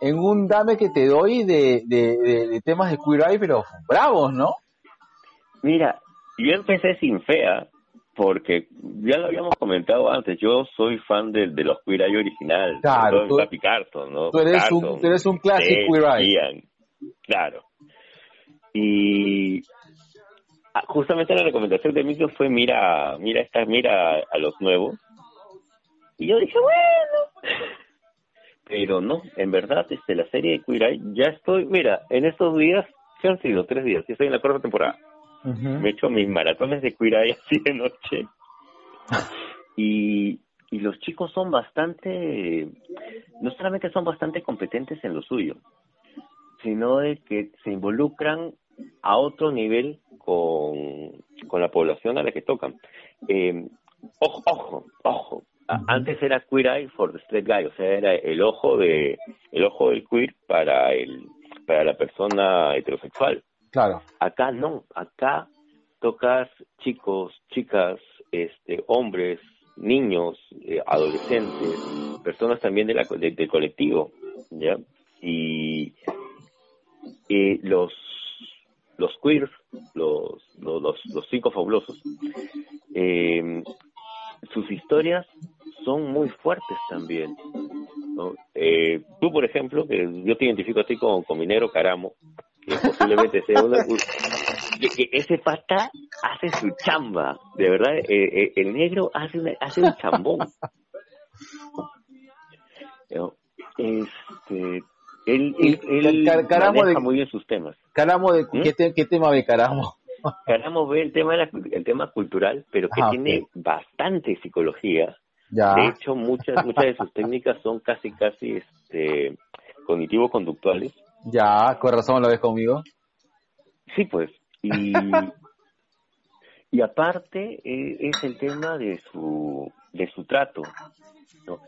en un dame que te doy de, de, de, de temas de Queer Eye, pero bravos, ¿no? Mira, yo empecé sin fea, porque ya lo habíamos comentado antes, yo soy fan de, de los Queer Eye original, Claro, tú- Carton, ¿no? tú eres un- Carton, tú eres un classic Ted, Queer Eye. Claro. Y ah, justamente la recomendación de Micro fue mira, mira esta, mira a los nuevos. Y yo dije, bueno. Pero no, en verdad, este, la serie de Queer Eye, ya estoy, mira, en estos días, ¿qué han sido? Tres días, ya estoy en la cuarta temporada. Me he hecho mis maratones de Queer Eye así de noche. Y, y los chicos son bastante, no solamente son bastante competentes en lo suyo, sino de que se involucran a otro nivel con, con la población a la que tocan. Eh, ojo, ojo, ojo. Antes era Queer Eye for the Straight Guy, o sea, era el ojo de el ojo del queer para el para la persona heterosexual. Claro. Acá no, acá tocas chicos, chicas, este, hombres, niños, eh, adolescentes, personas también de la, de- del colectivo, ¿ya? Y, y los los queers, los, los, los, cinco fabulosos, eh, sus historias son muy fuertes también. ¿no? Eh, tú, por ejemplo, que yo te identifico a ti con, con Minero Caramo, que posiblemente sea una, un- que, ese pata hace su chamba, de verdad, eh, eh, el negro hace, una- hace un chambón. Este, él, él, él Car- Caramo maneja de- muy bien sus temas. Caramo, de, ¿Mm? ¿qué, te- ¿qué tema ve Caramo? Caramo ve el tema, de la cul- el tema cultural, pero que Ah, tiene bastante psicología. Ya. De hecho, muchas muchas de sus técnicas son casi casi este cognitivo-conductuales. Ya, con razón lo ves conmigo. Sí, pues. Y, y aparte eh, es el tema de su de su trato. ¿no?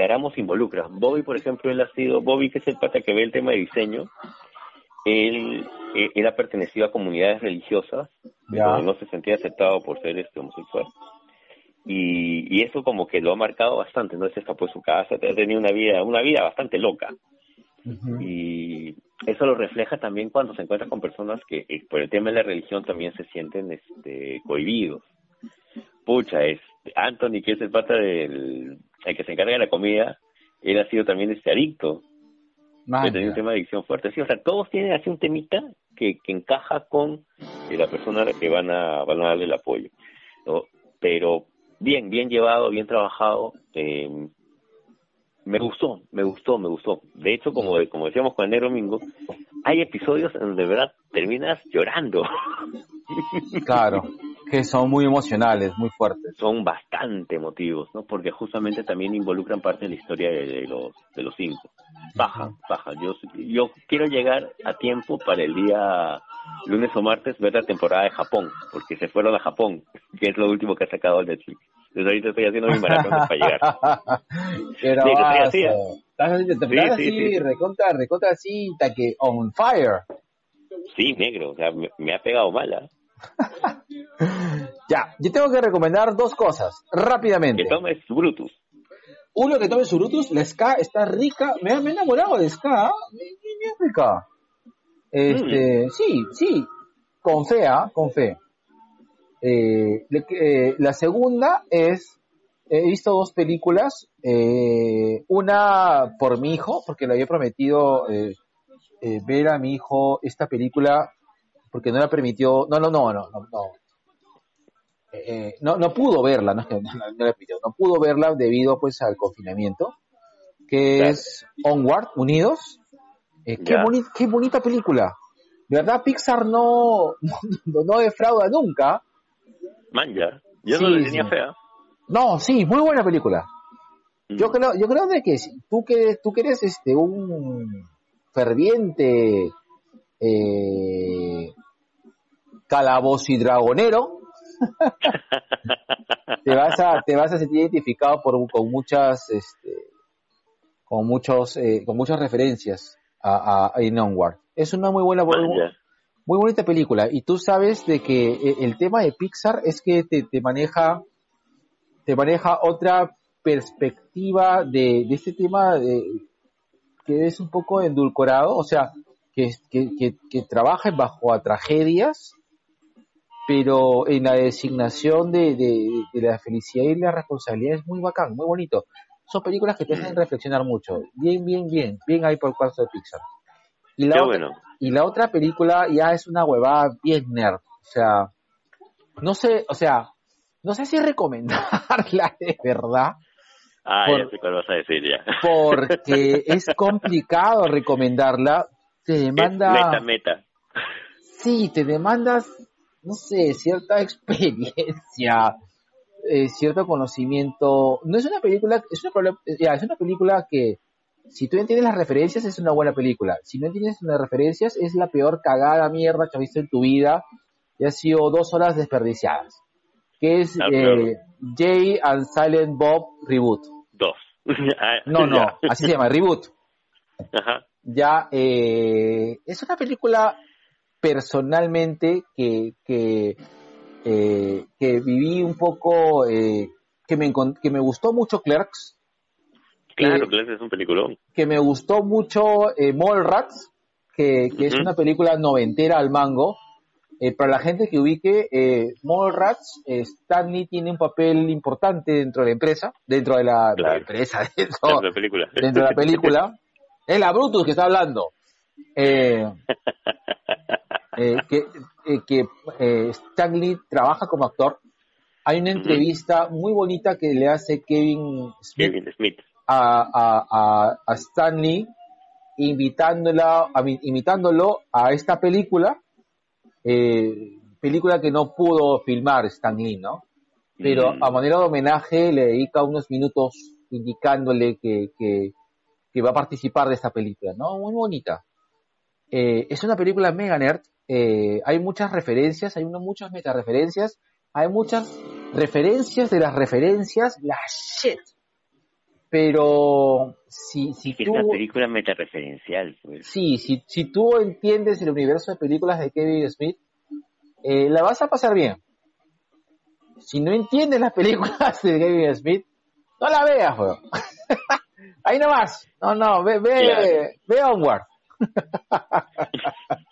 Caramo se involucra. Bobby, por ejemplo, él ha sido, Bobby, que es el pata que ve el tema de diseño, él, eh, él ha pertenecido a comunidades religiosas Ya. donde no se sentía aceptado por ser este homosexual. Y, y eso como que lo ha marcado bastante, ¿no? Se escapó de su casa, ha tenido una vida, una vida bastante loca. Y eso lo refleja también cuando se encuentra con personas que eh, por el tema de la religión también se sienten este cohibidos. Pucha, es Anthony, que es el pata del el que se encarga de la comida, él ha sido también este adicto, ha tenido un tema de adicción fuerte. Sí, o sea, todos tienen así un temita que, que encaja con eh, la persona a la que van a, van a darle el apoyo. ¿no? Pero bien, bien llevado, bien trabajado. eh, me gustó, me gustó, me gustó. De hecho, como, como decíamos con el Domingo, hay episodios en donde de verdad terminas llorando. Claro, que son muy emocionales, muy fuertes. Son bastante emotivos, ¿no? Porque justamente también involucran parte de la historia de, de los de los cinco. Baja, baja. Yo yo quiero llegar a tiempo para el día lunes o martes ver la temporada de Japón, porque se fueron a Japón, que es lo último que ha sacado el Netflix. Entonces ahorita estoy haciendo mi maratón para llegar. Pero Sí, así, Estás Sí, sí, sí. recontra, recontra así, que on fire. Sí, negro, o sea, me, me ha pegado mala. Ya, yo tengo que recomendar dos cosas, rápidamente. Que tomes Brutus. uno que tome su Brutus, la ska está rica. Me, me he enamorado de ska. Bien rica. Este, Mm. sí, sí. Con fe, ¿ah? Con fe. Eh, le- eh, la segunda es, he visto dos películas, eh, una por mi hijo, porque le había prometido eh, eh, ver a mi hijo esta película, porque no le permitió, no, no, no, no, no, no. Eh, eh, no, no pudo verla, no, no, no le pidió, no pudo verla debido pues al confinamiento, que Claro. es Onward, Unidos. Eh, qué, boni- qué bonita película. De verdad, Pixar no, no, no defrauda nunca. Man, ya. Yo no Sí, le tenía sí. fea. No, sí, muy buena película. Yo Mm. creo, yo creo de que tú que tú que eres este un ferviente eh, calabozo y dragonero, te vas a te vas a sentir identificado por con muchas este con muchos eh, con muchas referencias a, a, in Onward. Es una muy buena muy bonita película. Y tú sabes de que eh, el tema de Pixar es que te, te maneja te maneja otra perspectiva de, de este tema de, que es un poco endulcorado, o sea, que, que, que, que trabaja bajo a tragedias, pero en la designación de, de, de la felicidad y la responsabilidad es muy bacán, muy bonito. Son películas que te hacen reflexionar mucho. Bien, bien, bien, bien ahí por el caso de Pixar. Y la, Qué otra, bueno. y la otra película ya es una huevada bien nerd. O sea, no sé, o sea, no sé si recomendarla de verdad, Ah, Por- ya sé cuál vas a decir ya. porque es complicado recomendarla. Te Es demanda, meta, meta. sí, te demandas, no sé, cierta experiencia, eh, cierto conocimiento. No es una película, es una, proble- ya, es una película que si tú entiendes las referencias es una buena película. Si no entiendes las referencias es la peor cagada mierda que has visto en tu vida y ha sido dos horas desperdiciadas. Que es eh. Jay and Silent Bob Reboot. Dos. Ah, No, no, así se llama, Reboot. Ajá. Ya, eh, es una película personalmente que, que, eh, que viví un poco, eh, que, me, que me gustó mucho Clerks, Claro, Eh, claro, es un peliculón. que me gustó mucho eh, Mallrats, que, que es una película noventera al mango. Eh, para la gente que ubique, eh, Mallrats, eh, Stanley tiene un papel importante dentro de la empresa, dentro de la, empresa, dentro, Dentro de la película. dentro de la película. Es la Brutus que está hablando. Eh, eh, que eh, que eh, Stan Lee trabaja como actor. Hay una entrevista muy bonita que le hace Kevin Smith Kevin Smith. a, a, a, a Stan Lee invitándola, a, invitándolo a esta película, eh, película que no pudo filmar Stan Lee, ¿no? Pero Mm. a manera de homenaje le dedica unos minutos indicándole que, que, que va a participar de esta película, ¿no? Muy bonita. Eh, es una película mega nerd, eh, hay muchas referencias, hay uno- muchas metareferencias, hay muchas referencias de las referencias, la shit. Pero si, si Es tú, una película metareferencial, pues. sí, si, si tú entiendes el universo de películas de Kevin Smith, eh, la vas a pasar bien. Si no entiendes las películas de Kevin Smith, no la veas, weón. Ahí nomás. No, no, ve, ve, Claro. ve Onward.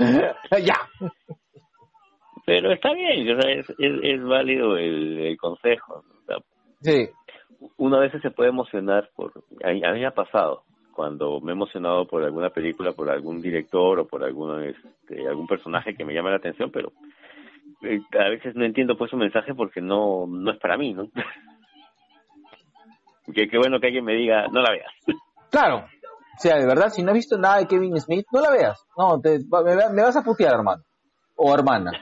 ya. Pero está bien, o sea, es, es, es válido el, el consejo. O sea, Sí. uno a veces se puede emocionar por... A, a mí me ha pasado cuando me he emocionado por alguna película, por algún director o por algún, este, algún personaje que me llama la atención, pero eh, a veces no entiendo pues su mensaje porque no, no es para mí, ¿no? que qué bueno que alguien me diga, no la veas. Claro. O sea, de verdad, si no has visto nada de Kevin Smith, no la veas. No, te, me, va- me vas a putear, hermano. O hermana.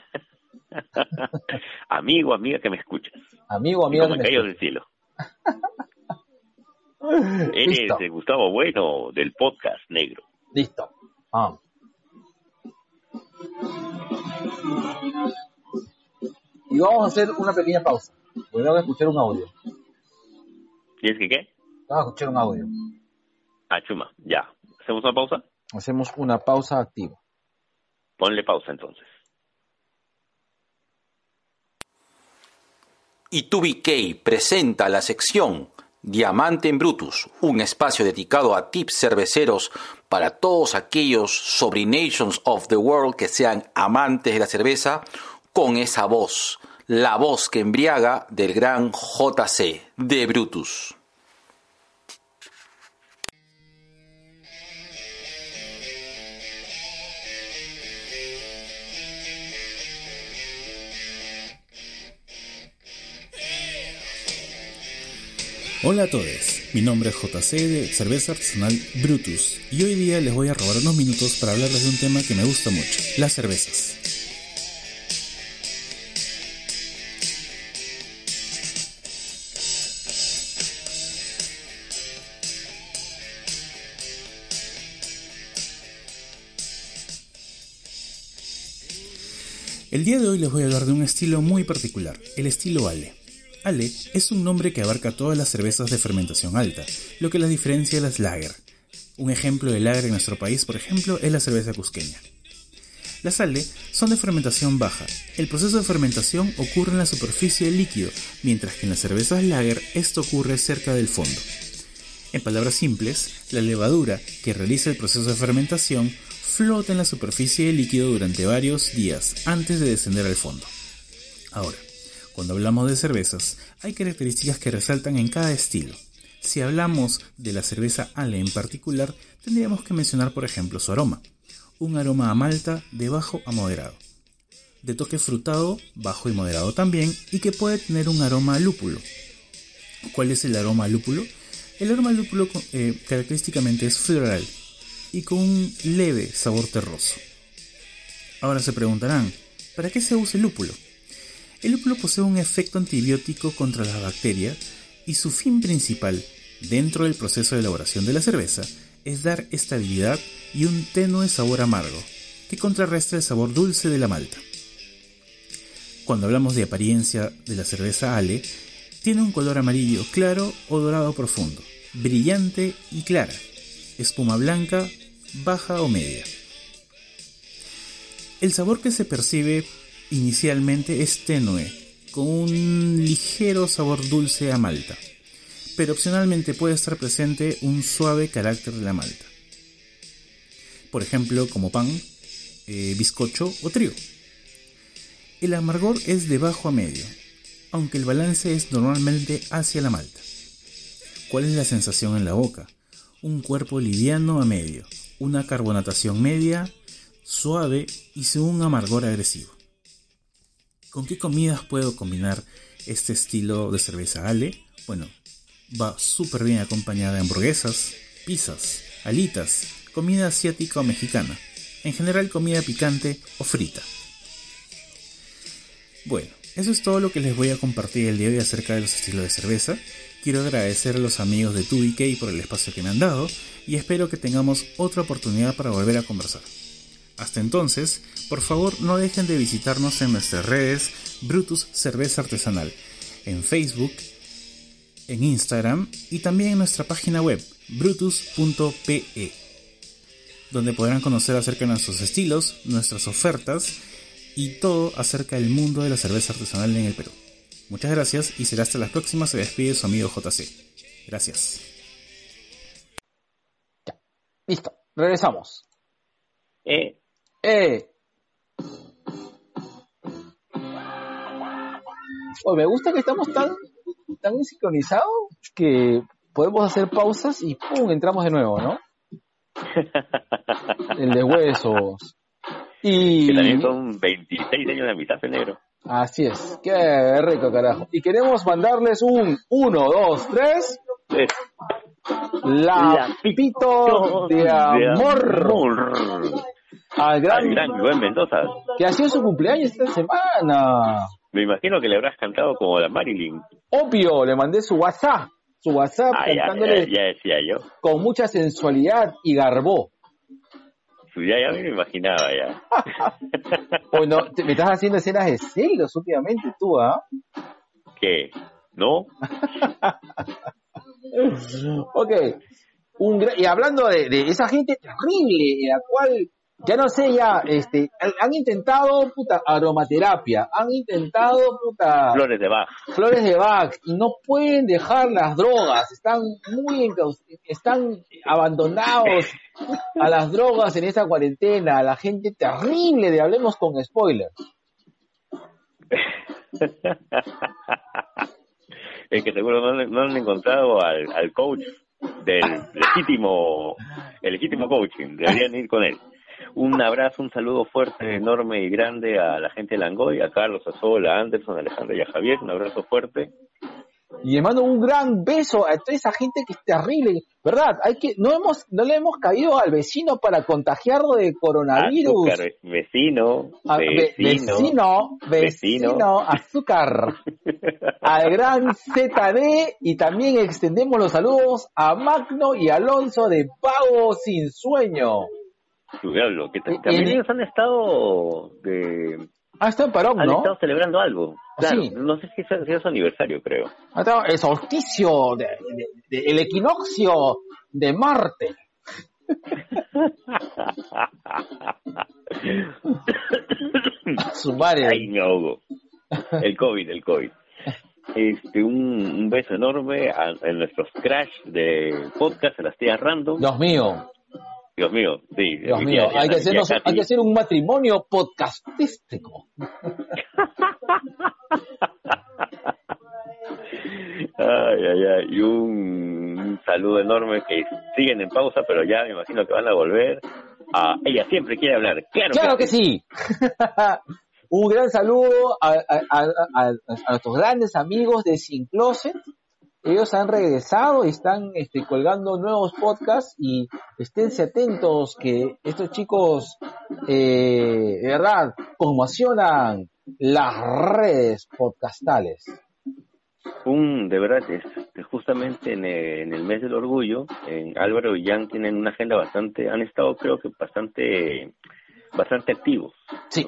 Amigo, amiga que me escuchas. Amigo, amiga. que me caído escucha. del cielo. Eres de Gustavo Bueno del podcast negro. Listo. Ah. Y vamos a hacer una pequeña pausa. Tengo que escuchar un audio. ¿Tienes que qué? Vamos a escuchar un audio. Ah, chuma, ya. ¿Hacemos una pausa? Hacemos una pausa activa. Ponle pausa entonces. y 2BK presenta la sección Diamante en Brutus, un espacio dedicado a tips cerveceros para todos aquellos sobrinations of the world que sean amantes de la cerveza, con esa voz, la voz que embriaga del gran JC de Brutus. Hola a todos, mi nombre es JC de Cerveza Artesanal Brutus y hoy día les voy a robar unos minutos para hablarles de un tema que me gusta mucho, las cervezas. El día de hoy les voy a hablar de un estilo muy particular, el estilo Ale. Ale es un nombre que abarca todas las cervezas de fermentación alta, lo que las diferencia de las lager. Un ejemplo de lager en nuestro país, por ejemplo, es la cerveza cusqueña. Las Ale son de fermentación baja. El proceso de fermentación ocurre en la superficie del líquido, mientras que en las cervezas lager esto ocurre cerca del fondo. En palabras simples, la levadura que realiza el proceso de fermentación flota en la superficie del líquido durante varios días antes de descender al fondo. Ahora, cuando hablamos de cervezas, hay características que resaltan en cada estilo. Si hablamos de la cerveza Ale en particular, tendríamos que mencionar por ejemplo su aroma. Un aroma a malta de bajo a moderado. De toque frutado, bajo y moderado también, y que puede tener un aroma a lúpulo. ¿Cuál es el aroma a lúpulo? El aroma a lúpulo eh, característicamente es floral y con un leve sabor terroso. Ahora se preguntarán, ¿para qué se usa el lúpulo? El lúpulo posee un efecto antibiótico contra las bacterias y su fin principal, dentro del proceso de elaboración de la cerveza, es dar estabilidad y un tenue sabor amargo, que contrarresta el sabor dulce de la malta. Cuando hablamos de apariencia de la cerveza Ale, tiene un color amarillo claro o dorado profundo, brillante y clara, espuma blanca, baja o media. El sabor que se percibe inicialmente es tenue, con un ligero sabor dulce a malta, pero opcionalmente puede estar presente un suave carácter de la malta. Por ejemplo, como pan, eh, bizcocho o trigo. El amargor es de bajo a medio, aunque el balance es normalmente hacia la malta. ¿Cuál es la sensación en la boca? Un cuerpo liviano a medio, una carbonatación media, suave y sin un amargor agresivo. ¿Con qué comidas puedo combinar este estilo de cerveza Ale? Bueno, va súper bien acompañada de hamburguesas, pizzas, alitas, comida asiática o mexicana, en general comida picante o frita. Bueno, eso es todo lo que les voy a compartir el día de hoy acerca de los estilos de cerveza. Quiero agradecer a los amigos de 2BK por el espacio que me han dado y espero que tengamos otra oportunidad para volver a conversar. Hasta entonces, por favor no dejen de visitarnos en nuestras redes Brutus Cerveza Artesanal, en Facebook, en Instagram y también en nuestra página web brutus.pe, donde podrán conocer acerca de nuestros estilos, nuestras ofertas y todo acerca del mundo de la cerveza artesanal en el Perú. Muchas gracias y será hasta la próxima. Se despide su amigo JC. Gracias. Listo, regresamos. Eh, ¡Eh! Oh, me gusta que estamos tan, tan sincronizados que podemos hacer pausas y ¡pum! entramos de nuevo, ¿no? El de huesos. Y... Que también son 26 años de amistad, negro. Así es. Qué rico, carajo. Y queremos mandarles un 1, 2, 3. La pito de amor al gran, gran Mendoza. Que ha sido su cumpleaños esta semana. Me imagino que le habrás cantado como la Marilyn. Obvio, le mandé su WhatsApp. Su WhatsApp ah, cantándole ya, decía yo. con mucha sensualidad y garbó. Ya, ya me imaginaba ya. bueno, me estás haciendo escenas de celos últimamente tú, ¿ah? ¿Qué? ¿No? ok. Un, y hablando de, de, esa gente terrible, la cual ya no sé, ya, este, han, han intentado, puta, aromaterapia, han intentado, puta, Flores de Bach. flores de Bach, y no pueden dejar las drogas, están muy, están abandonados a las drogas en esta cuarentena, la gente terrible de Hablemos con Spoilers. es que seguro no, no han encontrado al, al coach del legítimo, el legítimo coaching. Deberían ir con él. Un abrazo, un saludo fuerte, enorme y grande a la gente de Langoy, a Carlos, a Sol, a Anderson, a Alejandra y a Javier. Un abrazo fuerte. Y le mando un gran beso a toda esa gente que es terrible, ¿verdad? Hay que, no hemos, no le hemos caído al vecino para contagiarlo de coronavirus. Azúcar, vecino, A- ve- vecino. vecino, vecino, vecino. azúcar. Al gran ZD y también extendemos los saludos a Magno y Alonso de Pago Sin Sueño. Diablo, que también ellos han estado de, Ah, está en parón, han ¿no? estado celebrando algo. Claro, Sí. no sé si es, si es su aniversario, creo. Ha estado el solsticio, de, de- de- el equinoccio de Marte. Su madre. Ay, me ahogo. El COVID, el COVID. Este, un, un beso enorme a, a nuestros crash de podcast, a las tías random. Dios mío, Dios mío, sí. Dios mío, hay que, tía hay que hacer un matrimonio podcastístico. Ay, ay, ay. Y un, un saludo enorme que siguen en pausa, pero ya me imagino que van a volver. A, ella siempre quiere hablar. Claro, Claro que sí. Un gran saludo a, a- a- a- a nuestros grandes amigos de Sin Closet. Ellos han regresado y están este, colgando nuevos podcasts y esténse atentos que estos chicos, eh, de verdad, conmocionan las redes podcastales. Un, de verdad, es, justamente en el, en el mes del orgullo, en Álvaro y Jan tienen una agenda bastante, han estado creo que bastante, bastante activos. Sí.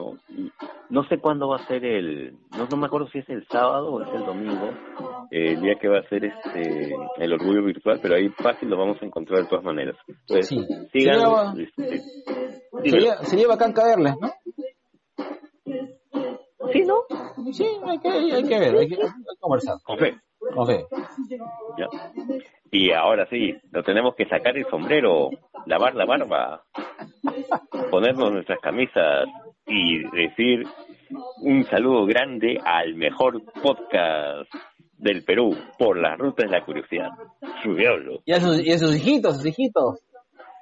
¿no? Sé cuándo va a ser el, no, no me acuerdo si es el sábado o es el domingo, eh, el día que va a ser este, el orgullo virtual, pero ahí fácil lo vamos a encontrar de todas maneras. Entonces, Sí. sigan, Sería- este, dímelo. Sería, sería bacán caerles, ¿no? Sí, ¿no? Sí, hay que, hay que ver, hay que, hay que conversar. Con fe. Con fe. Ya. Y ahora sí, nos tenemos que sacar el sombrero, lavar la barba, ponernos nuestras camisas y decir un saludo grande al mejor podcast del Perú por las rutas de la curiosidad. Su diablo. Y a sus, y a sus hijitos, sus hijitos.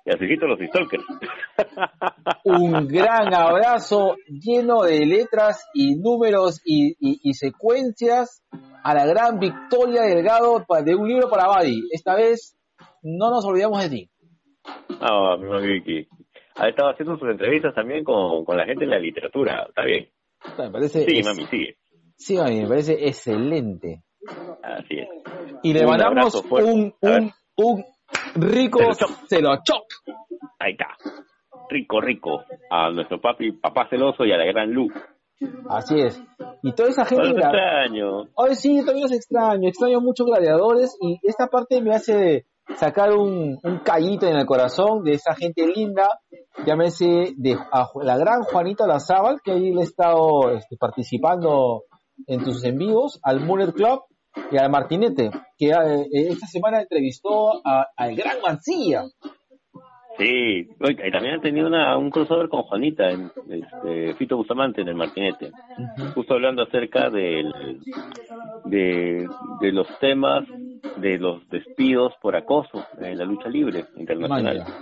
Y así quito los stalkers. un gran abrazo lleno de letras y números y, y- y secuencias a la gran Victoria Delgado de un libro para Badi. Esta vez no nos olvidamos de ti. Ah, mi mami Vicky. Ha estado haciendo sus entrevistas también con, con la gente de la literatura. Está bien. Me parece, Sí, es- mami, sigue. sí, mami, me parece excelente. Así es. Y le Un mandamos un, un, un rico Celochoc. celochoc. Ahí está. Rico, rico. A nuestro papi, papá celoso y a la gran Lu. Así es. Y toda esa gente... Extraño. Hoy sí, también los extraño, extraño mucho gladiadores y esta parte me hace sacar un, un callito en el corazón de esa gente linda, llámese de a la gran Juanita Lazábal, que ahí le he estado este, participando en tus en vivos, al Muller Club y al Martinete, que eh, esta semana entrevistó a- al gran Mancilla. Sí. Y también han tenido una, un crossover con Juanita, en, este, Fito Bustamante en el Martinete. Justo hablando acerca del, de, de los temas de los despidos por acoso en la lucha libre internacional. Manja,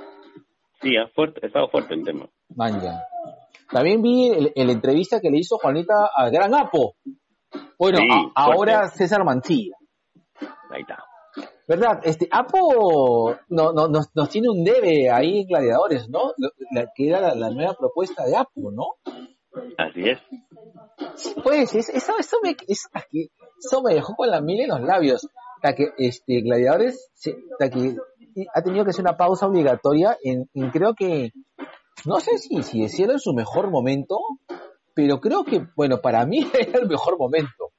Sí, ha, fuerte, ha estado fuerte el tema. manja. También vi el entrevista que le hizo Juanita al gran Apo. Bueno, Sí, a- ahora. César Mancilla. Ahí está. ¿Verdad? Este, Apo no, no, nos, nos tiene un debe ahí en Gladiadores, ¿no? La- que era la, la nueva propuesta de Apo, ¿no? Así es. Pues, es- eso, eso, me, eso, eso me dejó con la miel en los labios. La que este, Gladiadores la que ha tenido que hacer una pausa obligatoria en, en creo que, no sé si, si decirlo en su mejor momento, pero creo que, bueno, para mí era el mejor momento.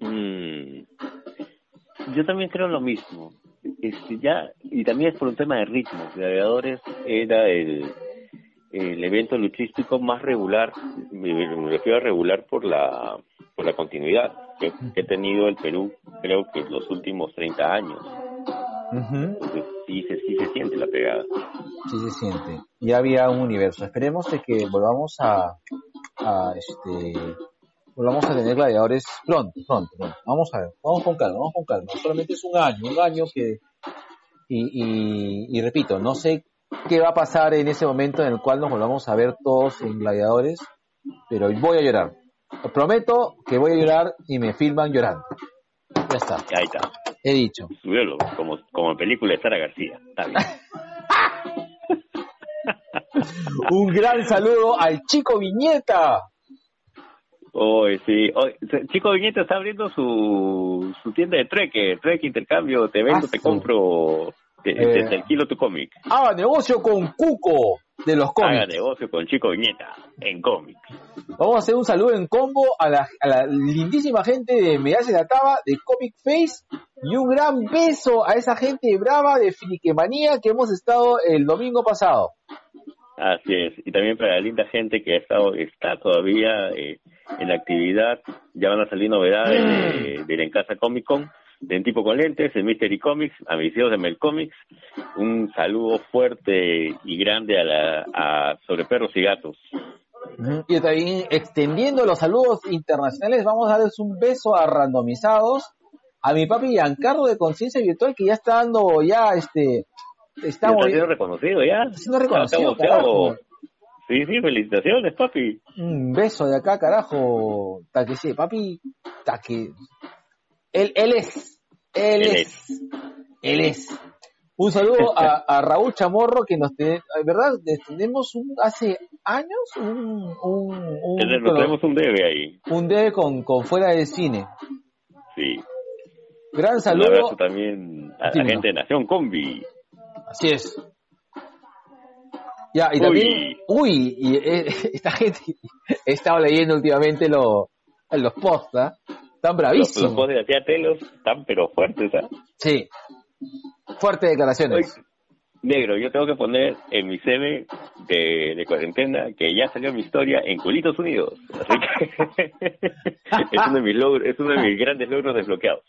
Mm, yo también creo lo mismo. Este, ya, y también es por un tema de ritmo. Gladiadores era el, el evento luchístico más regular, me refiero a regular por la, por la continuidad que, que ha tenido el Perú, creo que los últimos 30 años. Entonces sí se, sí se siente la pegada. Sí se siente. Ya había un universo. Esperemos de que volvamos a, a este volvamos a tener gladiadores pronto, pronto, pronto. Vamos a ver, vamos con calma, vamos con calma. Solamente es un año, un año que y, y, y repito, no sé qué va a pasar en ese momento en el cual nos volvamos a ver todos en gladiadores, pero voy a llorar. Os prometo que voy a llorar y me filman llorando. Ya está. Ahí está. He dicho. Como, como en película de Sara García. Está bien. Un gran saludo al chico Viñeta. Hoy sí. Hoy, Chico Viñeta está abriendo su, su tienda de treque. Treque, intercambio, te vendo, Ah, te compro, te, Eh. te alquilo tu cómic. Haga negocio con Cuco de los Haga cómics. negocio con Chico Viñeta en cómics. Vamos a hacer un saludo en combo a la, a la lindísima gente de Medallas de la Taba, de Comic Face, y un gran beso a esa gente brava de Friquemanía que hemos estado el domingo pasado. Así es. Y también para la linda gente que ha estado, está todavía eh, en la actividad. Ya van a salir novedades de, de la En Casa Comic Con, de En Tipo con Lentes, en Mystery Comics, a mis hijos de Mel Comics. Un saludo fuerte y grande a la, a sobre perros y gatos. Y también extendiendo los saludos internacionales, vamos a darles un beso a randomizados a mi papi Giancarlo de Conciencia Virtual que ya está dando ya este está siendo reconocido ya. siendo reconocido, Está boceado. carajo. Sí, sí, felicitaciones, papi. Un beso de acá, carajo. Ta que sí, papi. Ta que. Él, él es. Él, Él es. Él es. Un saludo a, a Raúl Chamorro que nos te, ¿verdad? Tenemos un, hace años un, un, un, tenemos un debe ahí. un debe con, con fuera del cine. Sí. Gran Un saludo. abrazo también a la gente de Nación Combi. Así es. Ya, y también, uy, y eh, esta gente he estado leyendo últimamente lo, los posts, ¿ah? Están Los, bravísimos. los posts de la tía Telos están pero fuertes, ¿ah? Sí. Fuertes declaraciones. Oye, Negro, yo tengo que poner en mi CV de, de cuarentena que ya salió mi historia en Culitos Unidos. Así que es uno de mis logros, es uno de mis grandes logros desbloqueados.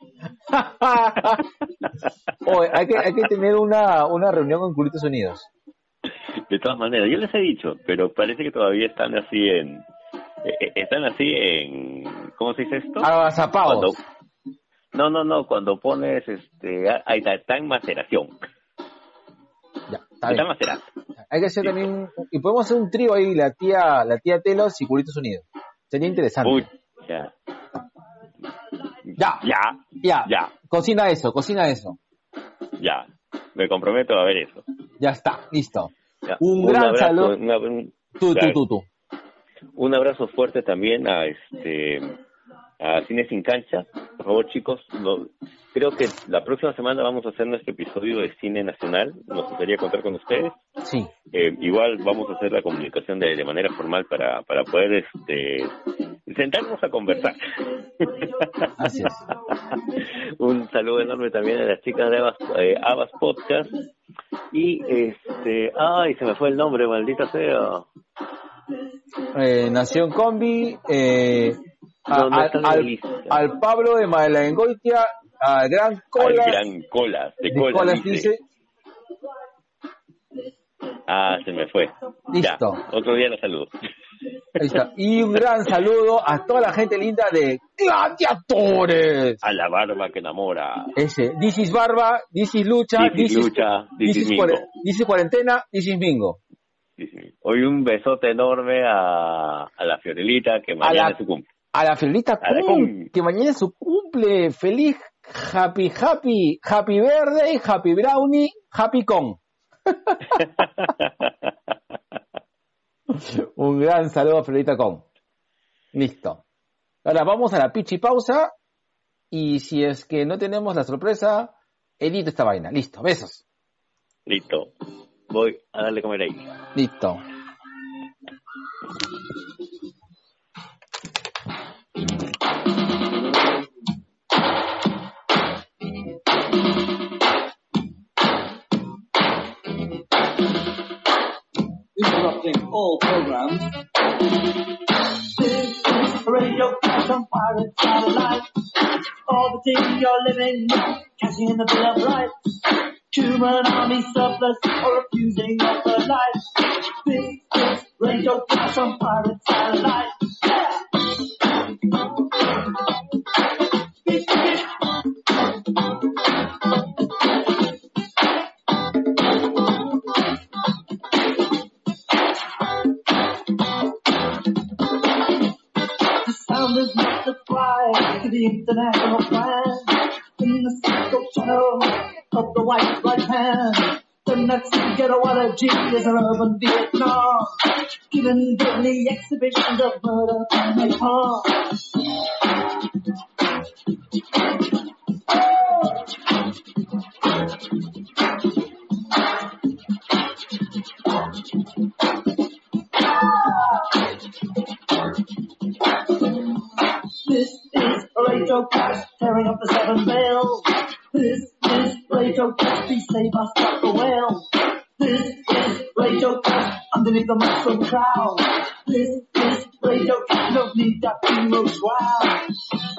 Oye, hay que, hay que tener una, una reunión con Culitos Unidos. De todas maneras, yo les he dicho, pero parece que todavía están así en, están así en, ¿cómo se dice esto? Agazapados. No, no, no, cuando pones, este, ah, ahí está, está en maceración. Ya, está Está bien. macerando. Hay que hacer también, y podemos hacer un trío ahí, la tía, la tía Telos y Culitos Unidos. Sería interesante. Uy, ya, ya, ya, ya, ya, Cocina eso, cocina eso. ya. Me comprometo a ver eso. Ya está, listo. Ya. Un gran abrazo, saludo. una- un, Tú, tú, tú, tú. Un abrazo fuerte también a este a Cine Sin Cancha. Por favor, chicos, creo que la próxima semana vamos a hacer nuestro episodio de cine nacional. Nos gustaría contar con ustedes. Sí. Eh, igual vamos a hacer la comunicación de, de manera formal para, para poder este, sentarnos a conversar. Así es. Un saludo enorme también a las chicas de Abas, eh, Abas Podcast. Y este, ay, se me fue el nombre, maldita sea. Eh, Nación Combi, eh, a- No, no al- al, al Pablo de Malaengoitia, a Gran Cola, Al gran colas, de, de Colas dice. dice, Ah, se me fue. Listo. Ya, otro día la saludo. ahí está. Y un gran saludo a toda la gente linda de Gladiadores. A la barba que enamora. Ese, This is Barba, This is Lucha, This is Lucha, this is is Cuarentena, This is Mingo. Sí, sí. Hoy un besote enorme a, a la Fiorelita que mañana la- es su cumple. A la Fiorita A la Kun. que mañana es su cumple. Feliz, happy, happy, happy birthday, happy brownie, happy con. Un gran saludo a Fiorita Con. Listo. Ahora vamos a la pichi pausa. Y si es que no tenemos la sorpresa, edito esta vaina. Listo. Besos. Listo. Voy a darle comer ahí. Listo. Listo, stopping all programs. This is Radio on Pirate Satellite. All the things you're living, catching in the Bill of Rights. Human army surplus or refusing of the life. This is Radio Clash on Pirate Satellite. The sound is to the international plan. In the central channel of the white right hand. The Nazi ghetto allergy is an urban Vietnam. Given deadly exhibitions of murder and napalm. This is a Radio Crash tearing up the seven veils. Radio Crash, please save us from the whale. This is Radio Crash underneath the muscle crowd. This is Radio Crash, no need that hero shroud. Forces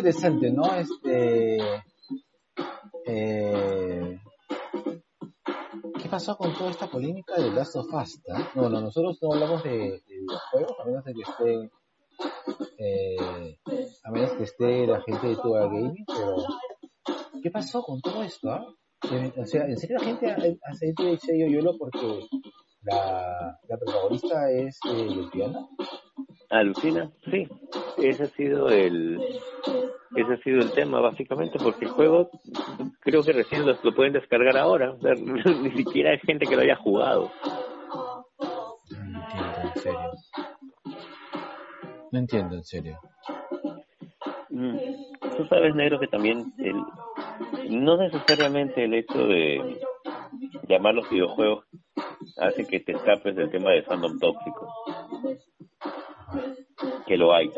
interesante, ¿no? Este... Eh, ¿Qué pasó con toda esta polémica de Last of Us? No, no, nosotros no hablamos de, de videojuegos, a menos de que esté... Eh, a menos que esté la gente de Tua Gaming, pero... ¿Qué pasó con todo esto? ah? O sea, ¿en serio la gente ha- el sello YOLO porque la, la protagonista es eh, lesbiana? Alucina, sí. Ese ha sido el ese ha sido el tema básicamente porque el juego creo que recién lo, lo pueden descargar ahora, o sea, ni siquiera hay gente que lo haya jugado. No entiendo, en serio. No entiendo, en serio. Mm. Tú sabes, negro, que también el, no necesariamente el hecho de llamar los videojuegos hace que te escapes del tema de fandom tóxico. Que lo hay.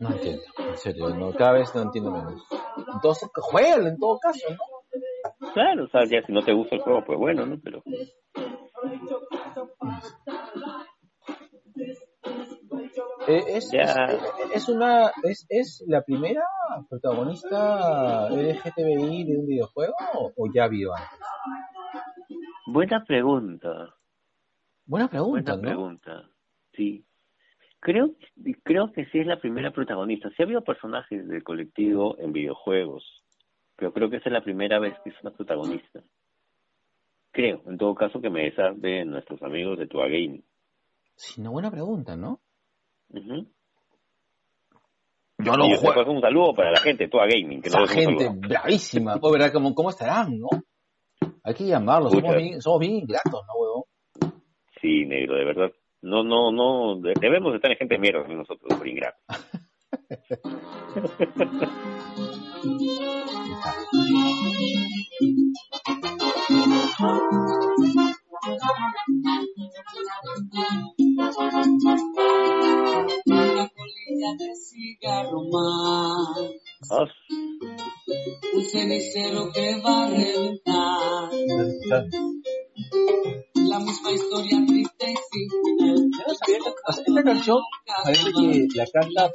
No entiendo, en serio. No, cada vez no entiendo menos. Entonces, jueguen en todo caso, ¿no? Claro, o sea, ya si no te gusta el juego, pues bueno, ¿no? Pero Eh, es, Ya. es, es una es, es la primera protagonista LGTBI de un videojuego o, o ya vio antes. buena pregunta. Buena pregunta, Buena ¿no? pregunta. Sí. Creo, creo que sí es la primera protagonista. Sí ha habido personajes del colectivo en videojuegos, pero creo que esa es la primera vez que es una protagonista. Creo, en todo caso, que me desarde nuestros amigos de Tua Gaming. Sí, una buena pregunta, ¿no? Ujú. Yo no Y juego. un saludo para la gente de Tua Gaming. Que Esa gente bravísima. Verá cómo, cómo estarán, ¿no? Hay que llamarlos. Somos bien, somos bien ingratos, ¿no, huevón? Sí, negro, de verdad. No, no, no. de- Debemos estar en gente de mierda nosotros, por ingratos. Una colilla de cigarro más, un cenicero que va a reventar, la misma historia triste y sin Esta canción parece que la canta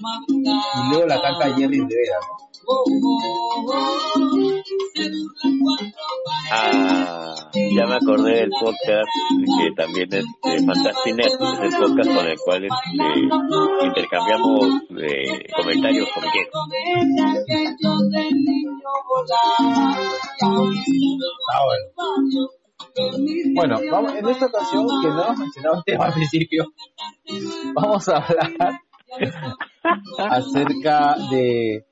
madrugada. y luego la canta Jerry Rivera. ¿no? Ah, ya me acordé del podcast que también es de Fantastic Net, es el podcast con el cual este, intercambiamos eh, comentarios. Ah, bueno. Bueno, vamos, en esta ocasión, que no hemos mencionado el tema al principio, vamos a hablar acerca de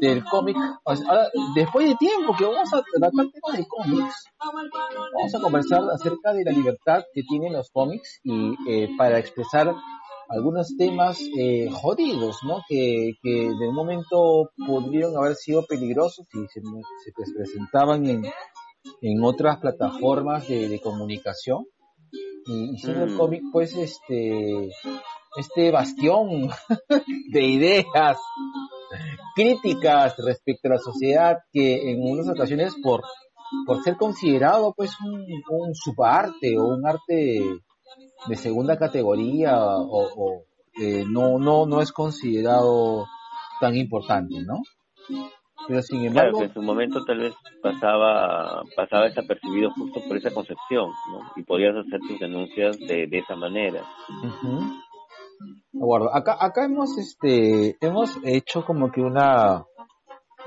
del cómic. O sea, ahora, después de tiempo que vamos a tratar temas de cómics, vamos a conversar acerca de la libertad que tienen los cómics y eh, para expresar algunos temas eh, jodidos, ¿no? Que, que de un momento podrían haber sido peligrosos y se, se presentaban en, en otras plataformas de, de comunicación y, y siendo el Mm. cómic pues este este bastión de ideas críticas respecto a la sociedad que en unas ocasiones por por ser considerado pues un, un subarte o un arte de segunda categoría o, o, eh, no no no es considerado tan importante no pero sin Claro, embargo que en su momento tal vez pasaba pasaba desapercibido justo por esa concepción, ¿no? Y podías hacer tus denuncias de, de esa manera. De acuerdo. Acá, acá hemos, este, hemos hecho como que una,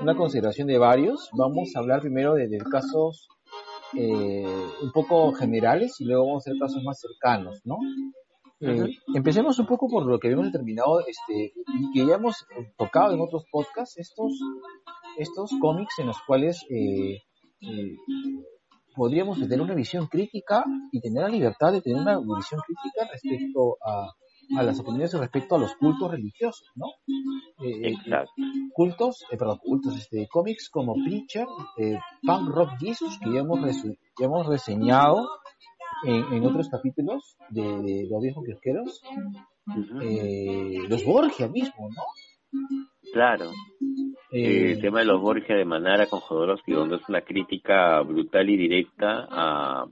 una consideración de varios. Vamos a hablar primero de, de casos eh, un poco generales y luego vamos a hacer casos más cercanos, ¿no? Eh, empecemos un poco por lo que habíamos determinado, este, y que ya hemos tocado en otros podcasts, estos, estos cómics en los cuales eh, eh, podríamos tener una visión crítica y tener la libertad de tener una visión crítica respecto a, a las opiniones respecto a los cultos religiosos, ¿no? Eh, eh, Exacto. cultos, eh, perdón, cultos, este, cómics como Preacher, eh, Punk Rock Jesus, que ya hemos, resu- ya hemos reseñado en, en otros capítulos de, de Los Viejos eh, los Borgia mismo, ¿no? Claro. El tema de los Borgia de Manara con Jodorowsky, donde es una crítica brutal y directa a,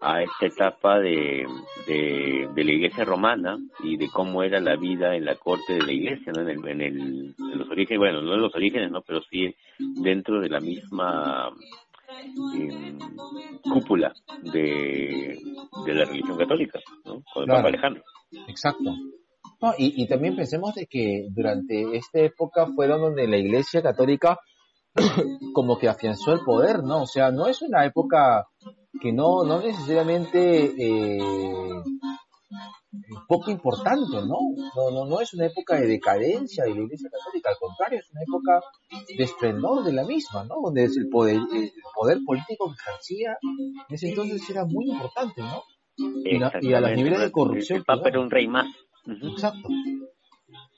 a esta etapa de, de, de la iglesia romana y de cómo era la vida en la corte de la iglesia, ¿no? En, el, en, el, en los orígenes, bueno, no en los orígenes, ¿no? Pero sí dentro de la misma eh, cúpula de, de la religión católica, ¿no? Con el Claro. Papa Alejandro. Exacto. No, y, y también pensemos de que durante esta época fueron donde la Iglesia Católica como que afianzó el poder, ¿no? O sea, no es una época que no, no necesariamente eh, poco importante, ¿no? No, no, no es una época de decadencia de la Iglesia Católica, al contrario, es una época de esplendor de la misma, ¿no? Donde es el poder, el poder político que ejercía en ese entonces era muy importante, ¿no? Y, a los niveles de ¿no? corrupción. El Papa era un rey más. Exacto.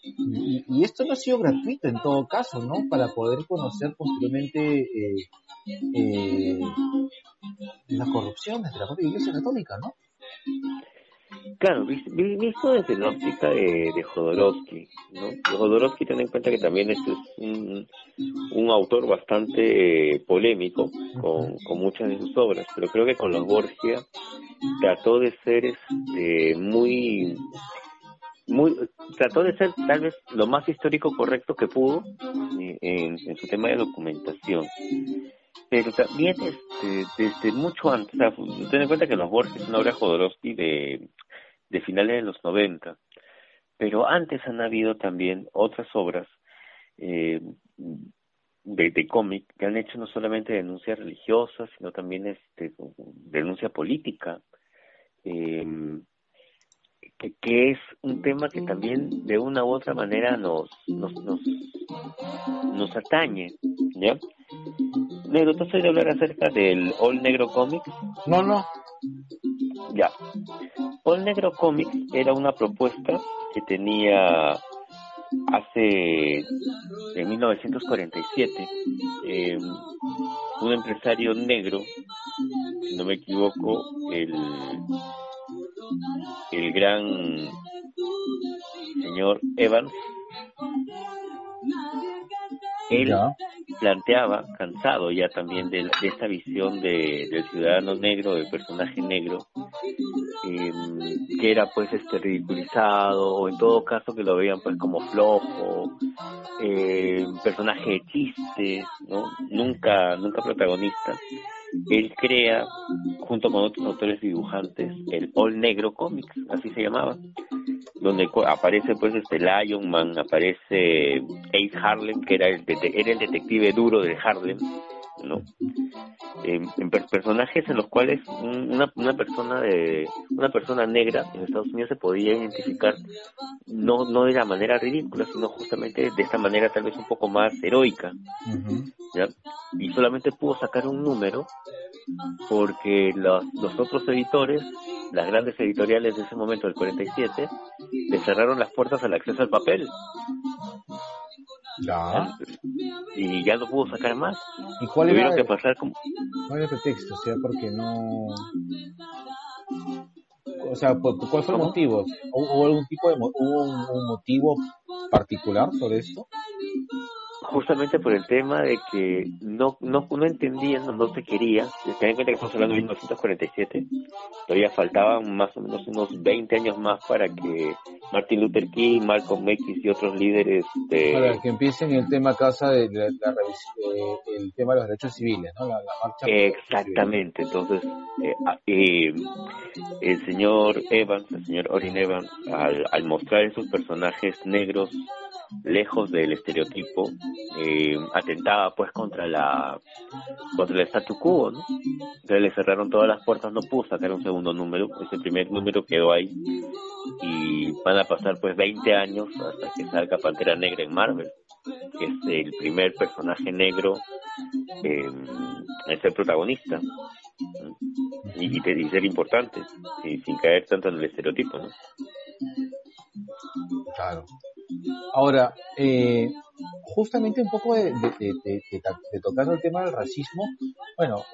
Y, y esto no ha sido gratuito en todo caso, ¿no? Para poder conocer posteriormente eh, eh, las corrupciones de la propia Iglesia Católica, ¿no? Claro, vis- vi- visto desde la óptica de, de Jodorowsky, ¿no? Jodorowsky ten en cuenta que también este es un, un autor bastante eh, polémico con, con muchas de sus obras, pero creo que con los Borgia trató de ser este muy muy trató de ser tal vez lo más histórico correcto que pudo en, su tema de documentación. Pero también este, desde mucho antes, ten en cuenta que Los Borges es una obra Jodorowsky de, de finales de los 90, pero antes han habido también otras obras eh, de, cómic que han hecho no solamente denuncias religiosas, sino también este, denuncia política, eh, que, que es un tema que también de una u otra manera nos, nos, nos, nos atañe, ¿ya? Negro, ¿tú has oído hablar acerca del All Negro Comics? No, no. Ya. All Negro Comics era una propuesta que tenía hace, en 1947, eh, un empresario negro, si no me equivoco, el, el gran señor Evans, él Ya. planteaba, cansado ya también de, de esta visión de, del ciudadano negro, del personaje negro, eh, que era pues este ridiculizado o en todo caso que lo veían pues como flojo, eh, personaje de chistes, ¿no? Nunca, nunca protagonista. Él crea, junto con otros autores dibujantes, el All Negro Comics, así se llamaba, donde aparece pues este Lion Man, aparece Ace Harlem, que era el, era el detective duro de Harlem, ¿no? En, en per- personajes en los cuales un- una, una persona de una persona negra en Estados Unidos se podía identificar no no de la manera ridícula sino justamente de esta manera tal vez un poco más heroica. ¿ya? y solamente pudo sacar un número porque los, los otros editores, las grandes editoriales de ese momento del 47, le cerraron las puertas al acceso al papel Ya. y ya no pudo sacar más. ¿Y cuál era, Tuvieron que pasar como cuál era el pretexto? O sea, porque no... O sea, ¿cu- ¿cuál fue el motivo? ¿Hubo hubo algún tipo de mo- hubo un, un motivo particular sobre esto? Justamente por el tema de que no no no entendían, no, no se quería. Ten en cuenta que estamos hablando de 1947, todavía faltaban más o menos unos 20 años más para que Martin Luther King, Malcolm X y otros líderes de, Para que empiecen el tema casa de la, la eh, el tema de los derechos civiles, ¿no? La, la marcha Exactamente, entonces eh, ah, eh, el señor Evans, el señor Orin Evans, al, al mostrar esos personajes negros lejos del estereotipo, eh, atentaba pues contra la contra el statu quo, ¿no? Entonces le cerraron todas las puertas, no pudo sacar un segundo número, ese primer número quedó ahí y van a pasar pues 20 años hasta que salga Pantera Negra en Marvel, que es el primer personaje negro eh, en ser protagonista y, ser importante y sin caer tanto en el estereotipo. Claro. Ahora, eh, justamente un poco de, tocando el tema del racismo, bueno,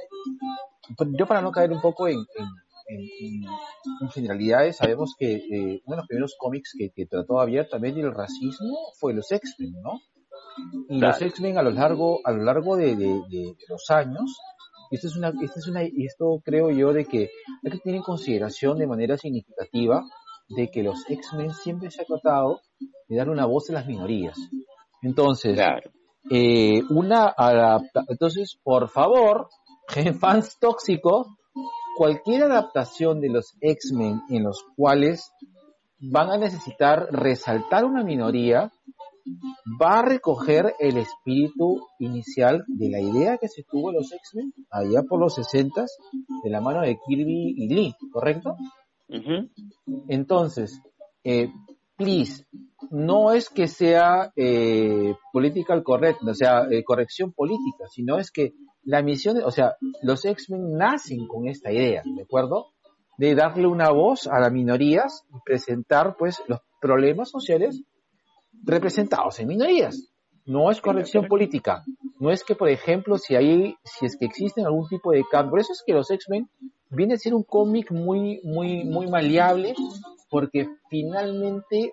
pues yo para no caer un poco en, en, en- en- en generalidades, sabemos que eh, uno de los primeros cómics que, que trató abiertamente el racismo fue los X-Men, ¿no? Y los. X-Men a lo largo, a lo largo de, los años, y esto es una, esto es una, y esto creo yo de que hay que tener en consideración de manera significativa de que los X-Men siempre se ha tratado de dar una voz a las minorías. Entonces, Claro. eh, una adapta entonces, por favor, fans tóxicos, cualquier adaptación de los X-Men en los cuales van a necesitar resaltar una minoría, va a recoger el espíritu inicial de la idea que se tuvo de los X-Men allá por los 60 de la mano de Kirby y Lee, ¿correcto? Entonces, eh, please, no es que sea eh, political correct, o sea, eh, corrección política, sino es que la misión, o sea, los X-Men nacen con esta idea, ¿de acuerdo? De darle una voz a las minorías y presentar, pues, los problemas sociales representados en minorías. No es corrección política. No es que, por ejemplo, si hay, si es que existen algún tipo de cambio. Por eso es que los X-Men viene a ser un cómic muy, muy, muy maleable, porque finalmente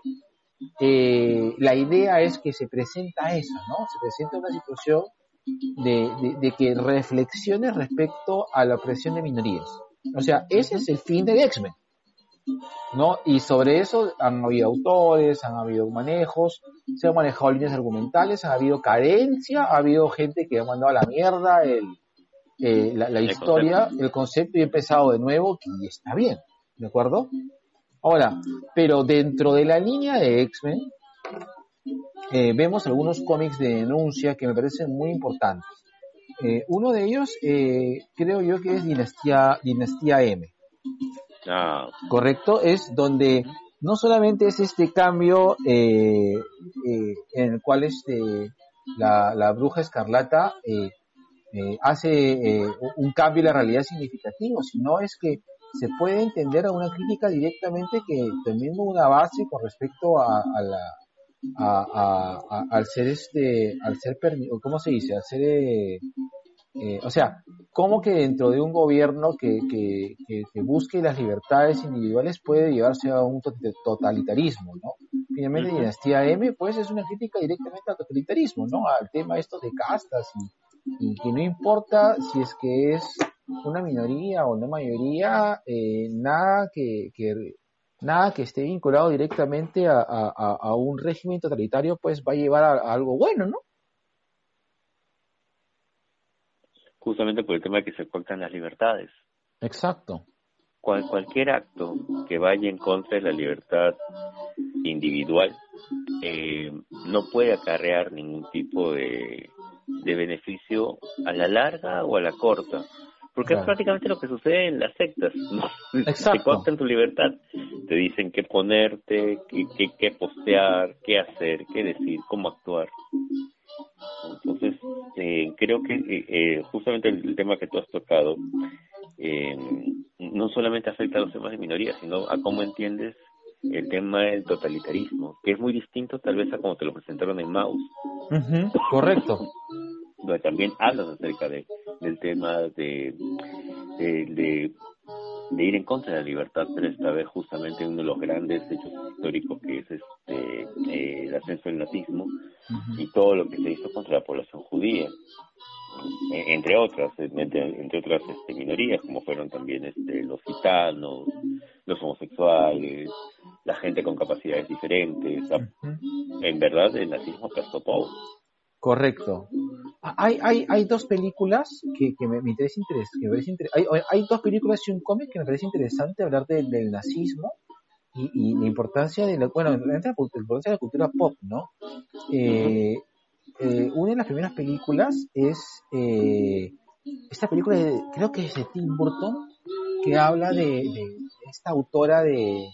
eh, la idea es que se presenta eso, ¿no? Se presenta una situación de, que reflexione respecto a la opresión de minorías. O sea, ese es el fin del X-Men. ¿no? Y sobre eso han habido autores, han habido manejos, se han manejado líneas argumentales, ha habido carencia, ha habido gente que ha mandado a la mierda el, eh, la, la El historia, concepto. el concepto y empezado de nuevo y está bien, ¿de acuerdo? Ahora, pero dentro de la línea de X-Men, eh, vemos algunos cómics de denuncia que me parecen muy importantes. Eh, uno de ellos, eh, creo yo que es Dinastía, Dinastía M. Ah, correcto, es donde no solamente es este cambio en el cual este la, la bruja escarlata eh, hace eh, un cambio en la realidad significativo, sino es que se puede entender a una crítica directamente que teniendo una base con respecto a, a la a, a- a- al ser este al ser cómo se dice al ser eh, eh, o sea cómo que dentro de un gobierno que, que, que, que busque las libertades individuales puede llevarse a un to- totalitarismo, ¿no? Finalmente. Dinastía M, pues es una crítica directamente al totalitarismo, ¿no? Al tema esto de castas y, y que no importa si es que es una minoría o una mayoría, eh, nada que, que nada que esté vinculado directamente a, a, a- a un régimen totalitario, pues va a llevar a, a algo bueno, ¿no? justamente por el tema de que se cortan las libertades. Exacto. Cual, cualquier acto que vaya en contra de la libertad individual eh, no puede acarrear ningún tipo de, de beneficio a la larga o a la corta. Porque es prácticamente lo que sucede en las sectas. Te cortan tu libertad. Te dicen qué ponerte, qué, qué, qué postear, qué hacer, qué decir, cómo actuar. Entonces, eh, creo que eh, eh, justamente el, el tema que tú has tocado eh, no solamente afecta a los temas de minoría, sino a cómo entiendes el tema del totalitarismo, que es muy distinto tal vez a como te lo presentaron en Maus, Ujú, Correcto. donde también hablan acerca de, del tema de, de, de, de ir en contra de la libertad, pero esta vez justamente uno de los grandes hechos históricos que es este eh, el ascenso del nazismo y todo lo que se hizo contra la población judía, e- entre otras, entre, entre otras este, minorías, como fueron también este, los gitanos, los homosexuales, la gente con capacidades diferentes. En verdad, el nazismo aplastó todo. Correcto. Hay, hay, hay dos películas que, que me, me interesa interes- que me parece hay, dos películas y un cómic que me parece interesante hablar del, nazismo y, y la importancia de la, bueno, la importancia de la cultura pop, ¿no? Eh, eh, una de las primeras películas es eh, esta película, de- creo que es de Tim Burton, que habla de, de esta autora de,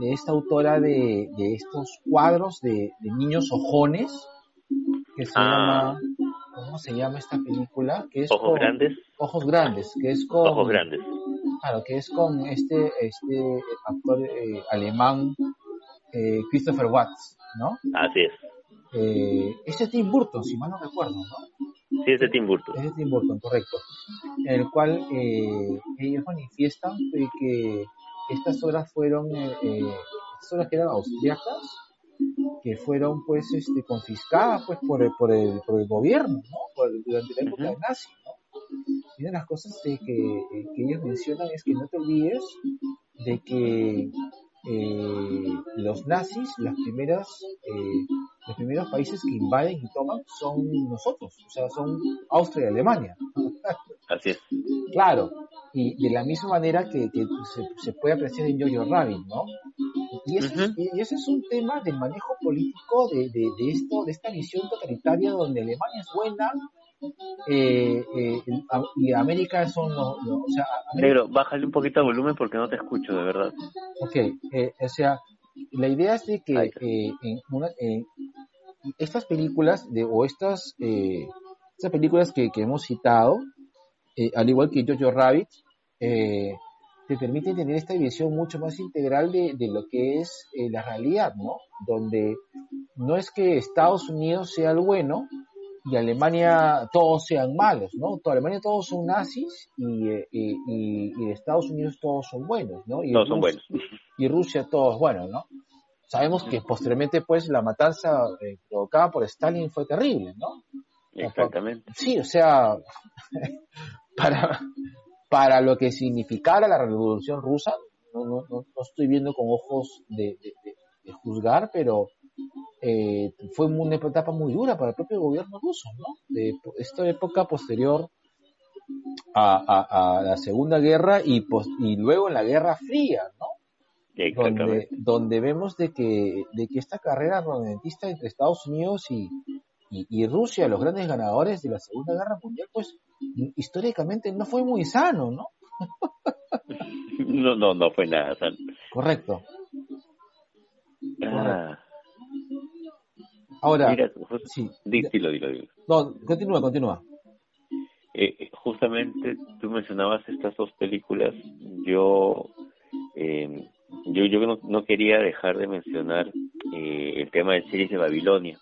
de esta autora de, de estos cuadros de, de niños ojones que se Ah. llama ¿cómo se llama esta película? que es Ojos con- grandes, Ojos grandes que es con ojos grandes. claro que es con este este actor eh, alemán eh, Christopher Watts ¿no? Así es. Eh, es Tim Burton si mal no recuerdo ¿no? Sí, es de Tim Burton. es de Tim Burton correcto en el cual eh, ellos manifiestan que estas obras fueron estas obras que eran austriacas que fueron pues este confiscadas pues por el, por el, por el gobierno ¿no? Por- durante la época de nazi ¿no? y una de las cosas de que, eh, que ellos mencionan es que no te olvides de que eh, los nazis las primeras eh, los primeros países que invaden y toman son nosotros o sea son Austria y Alemania Así es. Claro, y de la misma manera que, que se, se puede apreciar en Jojo Rabbit, ¿no? Y ese, y ese es un tema del manejo político de, de, de esto, de esta visión totalitaria donde Alemania es buena eh, eh, y América son los, o sea, América- Negro, bájale un poquito el volumen porque no te escucho, de verdad. Ok, eh, o sea, la idea es de que en una, estas películas de, o estas, eh, estas películas que, que hemos citado, eh, al igual que Jojo Rabbit, eh, te permiten tener esta visión mucho más integral de, de lo que es eh, la realidad, ¿no? Donde no es que Estados Unidos sea el bueno y Alemania todos sean malos, ¿no? Alemania todos son nazis y, eh, y, Estados Unidos todos son buenos, ¿no? Y Todos son Rusia- buenos. y Rusia todos buenos, ¿no? Sabemos que posteriormente, pues, la matanza eh, provocada por Stalin fue terrible, ¿no? Exactamente. Sí, o sea, para, para lo que significara la revolución rusa, no, no, no, no estoy viendo con ojos de, de- de- de juzgar, pero eh, fue una etapa muy dura para el propio gobierno ruso, ¿no? De esta época posterior a, a- a la Segunda Guerra y, pos- y luego en la Guerra Fría, ¿no? donde, donde vemos de que, de que esta carrera armamentista entre Estados Unidos y, y, y Rusia, los grandes ganadores de la Segunda Guerra Mundial, pues históricamente no fue muy sano, ¿no? No, no, no fue nada. o sea, Correcto. ah, Ahora, mira, sí, di- dilo, dilo, dilo. no, continúa, continúa. Eh, eh, justamente tú mencionabas estas dos películas. Yo, eh, yo, yo no, no quería dejar de mencionar eh, el tema del series de Babilonia,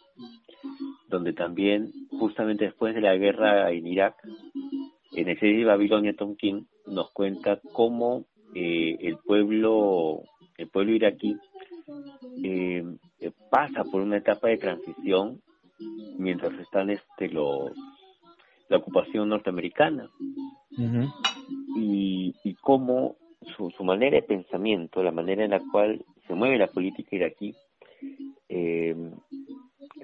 donde también, justamente después de la guerra en Irak, en el serie de Babilonia, Tom King nos cuenta cómo eh, el pueblo, el pueblo iraquí eh, pasa por una etapa de transición mientras están este los la ocupación norteamericana. Y, y cómo su, su manera de pensamiento, la manera en la cual se mueve la política iraquí, eh,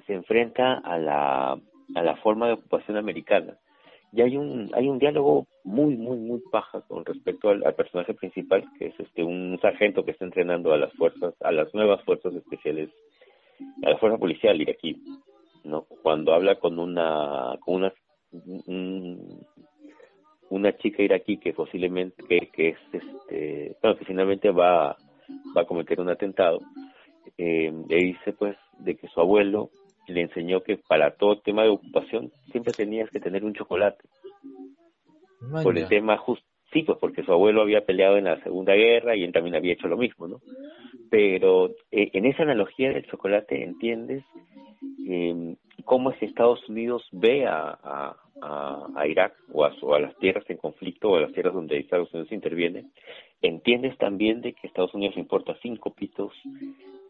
se enfrenta a la, a la forma de ocupación americana, y hay un hay un diálogo muy muy muy paja con respecto al, al personaje principal que es este un sargento que está entrenando a las fuerzas a las nuevas fuerzas especiales a la fuerza policial iraquí no cuando habla con una con una un- una chica iraquí que posiblemente que, que es este bueno que finalmente va va a cometer un atentado eh, le dice pues de que su abuelo le enseñó que para todo tema de ocupación siempre tenías que tener un chocolate. Por el tema justo sí pues porque su abuelo había peleado en la segunda guerra y él también había hecho lo mismo no pero eh, en esa analogía del chocolate entiendes eh, cómo es que Estados Unidos ve a, a, a, a Irak o a, su- a las tierras en conflicto o a las tierras donde Estados Unidos interviene entiendes también de que Estados Unidos importa cinco pitos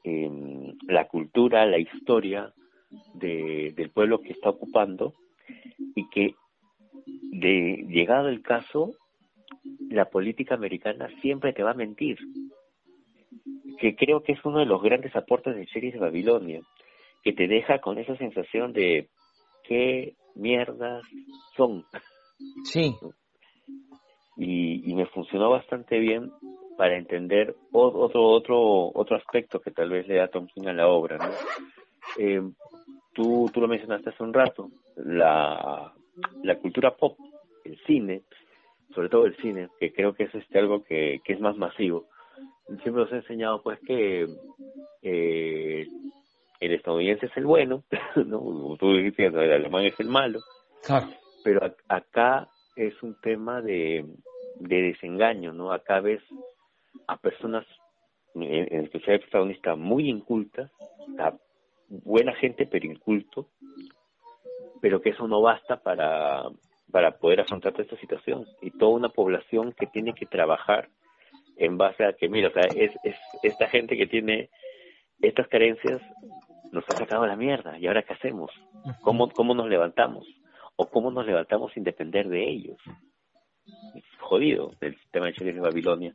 eh, la cultura la historia de, del pueblo que está ocupando y que de llegado el caso la política americana siempre te va a mentir. Que creo que es uno de los grandes aportes de Series de Babilonia que te deja con esa sensación de qué mierdas son Sí, y, y me funcionó bastante bien para entender otro otro otro aspecto que tal vez le da Tom King a la obra ¿no? Eh, tú tú lo mencionaste hace un rato la la cultura pop el cine sobre todo el cine que creo que es este algo que, que es más masivo siempre nos ha enseñado pues que eh, el estadounidense es el bueno no Como tú dijiste el alemán es el malo claro. pero ac- acá es un tema de, de desengaño, ¿no? Acá ves a personas, en, en especial el protagonista, muy incultas, a buena gente pero inculto, pero que eso no basta para, para poder afrontar toda esta situación. Y toda una población que tiene que trabajar en base a que, mira, o sea, es, es esta gente que tiene estas carencias nos ha sacado a la mierda, ¿y ahora qué hacemos? ¿Cómo, cómo nos levantamos? ¿O cómo nos levantamos sin depender de ellos? Es jodido el sistema de Sheriff de Babilonia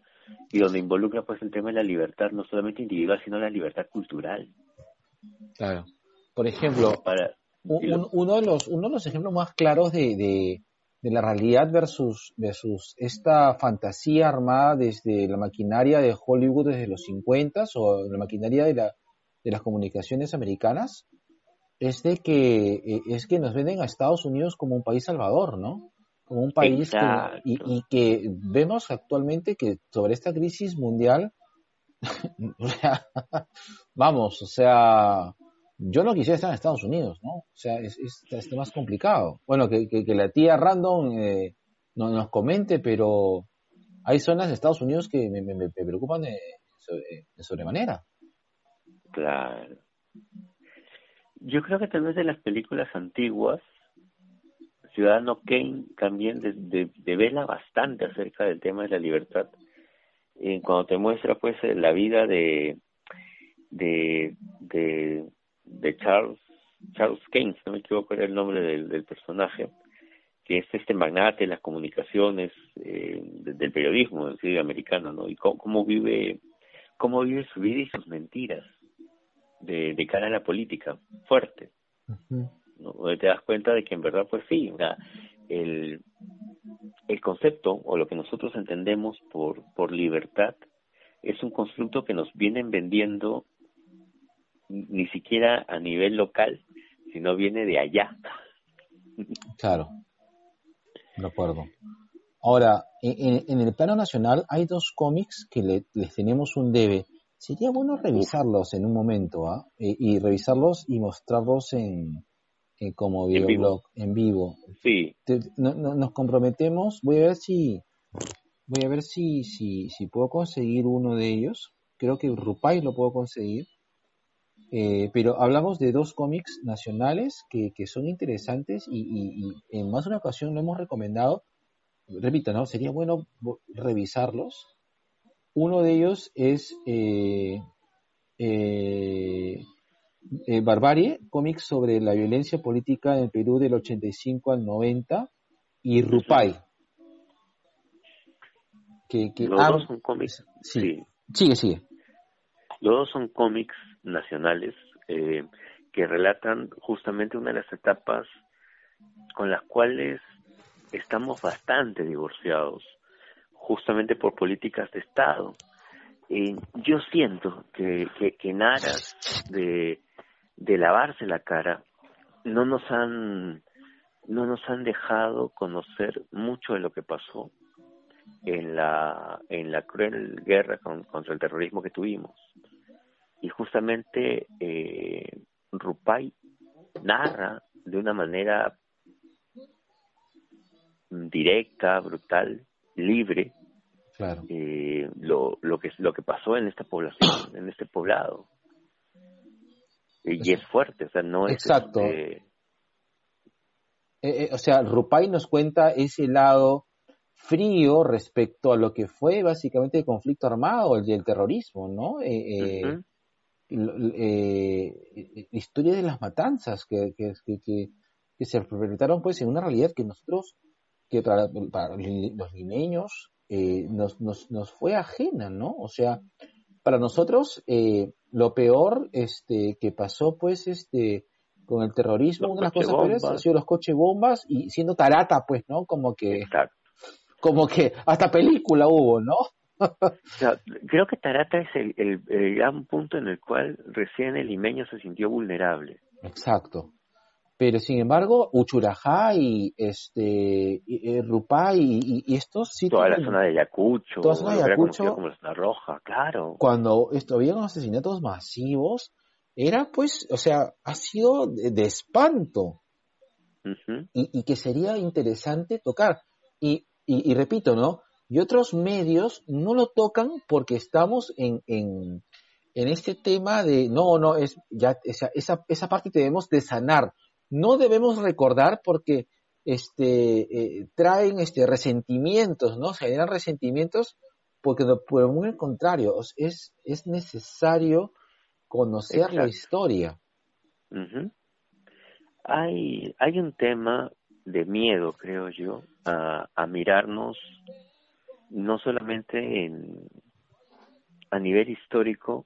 y donde involucra pues el tema de la libertad, no solamente individual, sino la libertad cultural. Claro. Por ejemplo, un- uno, de los, uno de los ejemplos más claros de, de, de la realidad versus, versus esta fantasía armada desde la maquinaria de Hollywood desde los 50 o la maquinaria de, la, de las comunicaciones americanas es de que eh, es que nos venden a Estados Unidos como un país salvador, ¿no? Como un país que, y, y que vemos actualmente que sobre esta crisis mundial vamos, o sea, yo no quisiera estar en Estados Unidos, ¿no? O sea, es, es, es más complicado. Bueno, que, la tía Random eh, no, nos comente, pero hay zonas de Estados Unidos que me, preocupan de, de sobremanera. Claro. Yo creo que tal vez de las películas antiguas, Ciudadano Kane también de, de- devela bastante acerca del tema de la libertad. Eh, cuando te muestra pues eh, la vida de de de, de Charles Charles Kane, si no me equivoco era el nombre del, del personaje, que es este magnate de las comunicaciones, eh, de- del periodismo, en sí, americano, ¿no? Y cómo, cómo vive cómo vive su vida y sus mentiras de, de cara a la política, fuerte. te das cuenta de que en verdad, pues sí, el, el concepto o lo que nosotros entendemos por, por libertad es un constructo que nos vienen vendiendo ni siquiera a nivel local, sino viene de allá. Claro, de acuerdo. Ahora, en, en- el plano nacional hay dos cómics que le- les tenemos un debe. Sería bueno revisarlos en un momento, ¿ah? Eh, y revisarlos y mostrarlos en, en como En vivo. videoblog, en vivo. Sí, Te- no- no- nos comprometemos. Voy a ver si voy a ver si, si, si puedo conseguir uno de ellos. Creo que Rupay lo puedo conseguir. Eh, pero hablamos de dos cómics nacionales que, que son interesantes y, y- y en más de una ocasión lo hemos recomendado. Repito, ¿no? Sería bueno revisarlos. Uno de ellos es eh, eh, eh, Barbarie, cómics sobre la violencia política en el Perú del 85 al 90, y Rupay. Que, que los han- dos son cómics. sí. sí. Sigue, sigue. Los dos son cómics nacionales eh, que relatan justamente una de las etapas con las cuales estamos bastante divorciados, justamente por políticas de Estado. Eh, yo siento que, que, que en aras de, de lavarse la cara, no nos han no nos han dejado conocer mucho de lo que pasó en la en la cruel guerra contra el terrorismo que tuvimos y justamente eh, Rupai narra de una manera directa, brutal, libre, Claro. eh, lo, lo que lo que pasó en esta población, en este poblado. Y es fuerte, o sea, no es Exacto. este, Eh, eh, o sea, Rupay nos cuenta ese lado frío respecto a lo que fue básicamente el conflicto armado, el del terrorismo, ¿no? Eh, ujú, l- eh, historia de las matanzas que, que, que, se perpetraron pues en una realidad que nosotros, que para, para los limeños, eh, nos, nos, nos fue ajena, ¿no? O sea, para nosotros eh, lo peor este, que pasó pues este con el terrorismo, una de las cosas peores cochebombas. ha sido los coche bombas y siendo tarata pues, ¿no? Como que, exacto. como que hasta película hubo, ¿no? Creo que Tarata es el, el, el gran punto en el cual recién el limeño se sintió vulnerable. Exacto. Pero sin embargo, Uchurajá y este y, y estos sitios Toda la zona de Ayacucho, Toda la zona de Ayacucho. como la zona roja, claro. cuando esto, habían asesinatos masivos, era pues, o sea, ha sido de, de espanto Ujú, y, y que sería interesante tocar. Y, y, y repito, ¿no? Y otros medios no lo tocan porque estamos en, en, en este tema de, no, no, es ya esa, esa, esa parte debemos de sanar. No debemos recordar porque este, eh, traen este, resentimientos, ¿no? Se generan resentimientos porque por muy al contrario, es, es necesario conocer la historia. Hay, hay un tema de miedo, creo yo, a, a mirarnos no solamente en, a nivel histórico,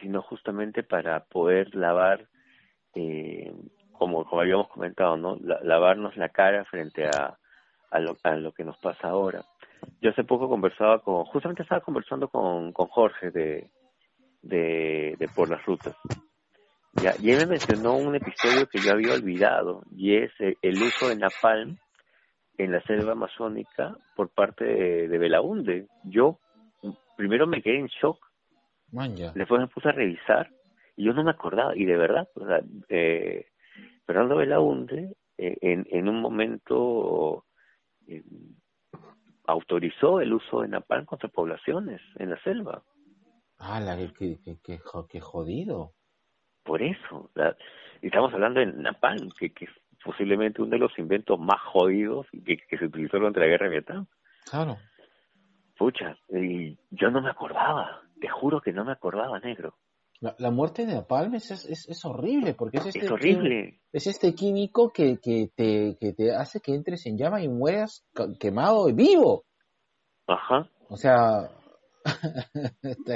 sino justamente para poder lavar, eh, como, como habíamos comentado, ¿no? La- lavarnos la cara frente a, a, lo, a lo que nos pasa ahora. Yo hace poco conversaba con, justamente estaba conversando con, con Jorge de, de, de Por las Rutas. Ya, y él me mencionó un episodio que yo había olvidado, y es el, el uso de napalm en la selva amazónica por parte de, de Belaunde. Yo primero me quedé en shock, después me puse a revisar, y yo no me acordaba, y de verdad, o sea, eh, Fernando Belaunde eh, en, en un momento eh, autorizó el uso de napalm contra poblaciones en la selva. Ah, la que, que, que, que jo- que jodido. Por eso, sea, estamos hablando de napalm, que, que es posiblemente uno de los inventos más jodidos que, que se utilizó durante la guerra de Vietnam. Claro. Pucha, y yo no me acordaba, te juro que no me acordaba, negro. La, la muerte de Napalm es, es, es horrible porque es este, Es horrible. es este químico que, que, te, que te hace que entres en llama y mueras quemado y vivo. Ajá, O sea,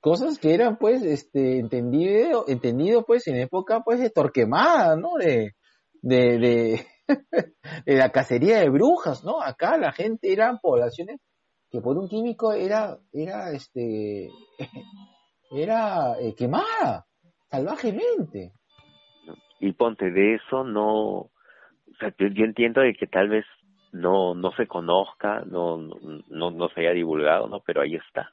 cosas que eran pues este entendido, entendido pues en época pues de Torquemada, ¿no? De, de, de, de la cacería de brujas, ¿no? Acá la gente eran poblaciones que por un químico era, era este, era eh, quemada salvajemente. y ponte de eso no, o sea, yo, entiendo de que tal vez no no se conozca, no no no se haya divulgado, no, pero ahí está.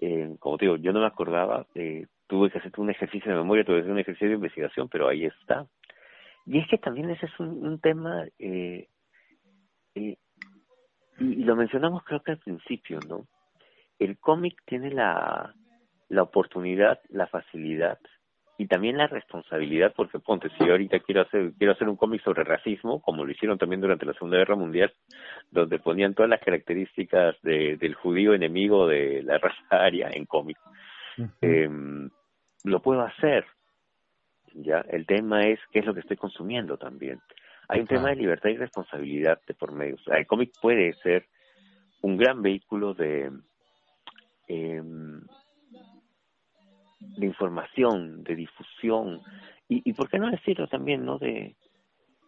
Eh, como te digo, yo no me acordaba, eh, tuve que hacer un ejercicio de memoria, tuve que hacer un ejercicio de investigación, pero ahí está. Y es que también ese es un, un tema, eh, eh, y lo mencionamos creo que al principio, ¿no? El cómic tiene la, la oportunidad, la facilidad y también la responsabilidad, porque ponte, si yo ahorita quiero hacer, quiero hacer un cómic sobre racismo, como lo hicieron también durante la Segunda Guerra Mundial, donde ponían todas las características de, del judío enemigo de la raza aria en cómic, eh, lo puedo hacer. Ya, el tema es qué es lo que estoy consumiendo también. Hay un tema de libertad y responsabilidad de por medio. O sea, el cómic puede ser un gran vehículo de eh, de información, de difusión y, y por qué no decirlo también, ¿no? De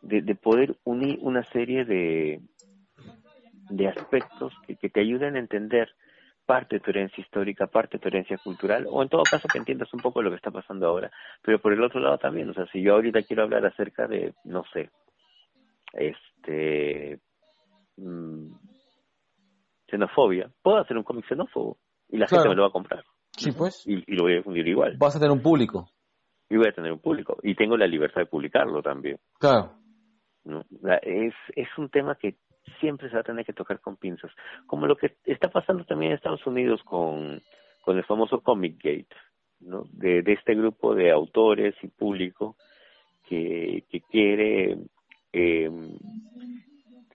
de, de poder unir una serie de, de aspectos que, que te ayuden a entender parte de tu herencia histórica, parte de tu herencia cultural, o en todo caso que entiendas un poco lo que está pasando ahora. Pero por el otro lado también, o sea, si yo ahorita quiero hablar acerca de, no sé, este, mm, xenofobia, puedo hacer un cómic xenófobo y la Claro. gente me lo va a comprar Sí, pues. y, y lo voy a difundir igual Vas a tener un público. y voy a tener un público y tengo la libertad de publicarlo también. Claro. ¿no? Es, es un tema que siempre se va a tener que tocar con pinzas, como lo que está pasando también en Estados Unidos con, con el famoso Comic Gate, ¿no? de, de este grupo de autores y público que, que quiere, eh,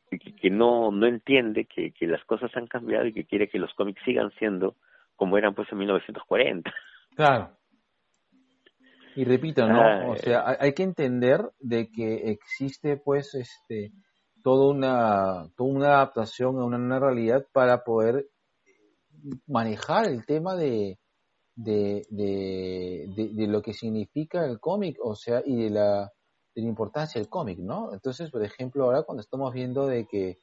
que, que no, no entiende que, que las cosas han cambiado y que quiere que los cómics sigan siendo como eran pues en 1940. Claro. Y repito, ¿no? Ah, o sea, hay, que entender de que existe, pues, este, toda una, toda una adaptación a una nueva realidad para poder manejar el tema de, de, de, de, de lo que significa el cómic, o sea, y de la, de la importancia del cómic, ¿no? Entonces, por ejemplo, ahora cuando estamos viendo de que,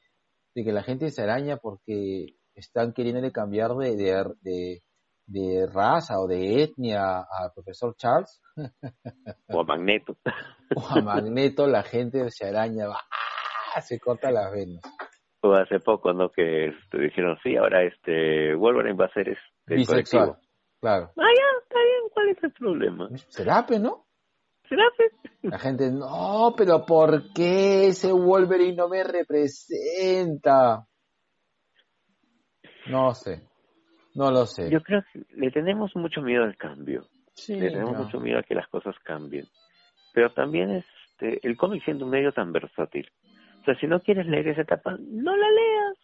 de que la gente se araña porque están queriendo cambiar de, de, de, de raza o de etnia al profesor Charles o a Magneto. o a Magneto, la gente se araña, ¡ah! se corta las venas. O hace poco, ¿no? Que este, dijeron, sí, ahora este Wolverine va a ser este Bisexual, colectivo. claro. Ah, ya, está bien, ¿cuál es el problema? ¿Será, pe, no? ¿Será pues? La gente, no, pero ¿por qué ese Wolverine no me representa? No sé, no lo sé. Yo creo que le tenemos mucho miedo al cambio. Sí, le tenemos no. mucho miedo a que las cosas cambien. Pero también este, el cómic siendo un medio tan versátil. O sea, si no quieres leer esa etapa, no la leas.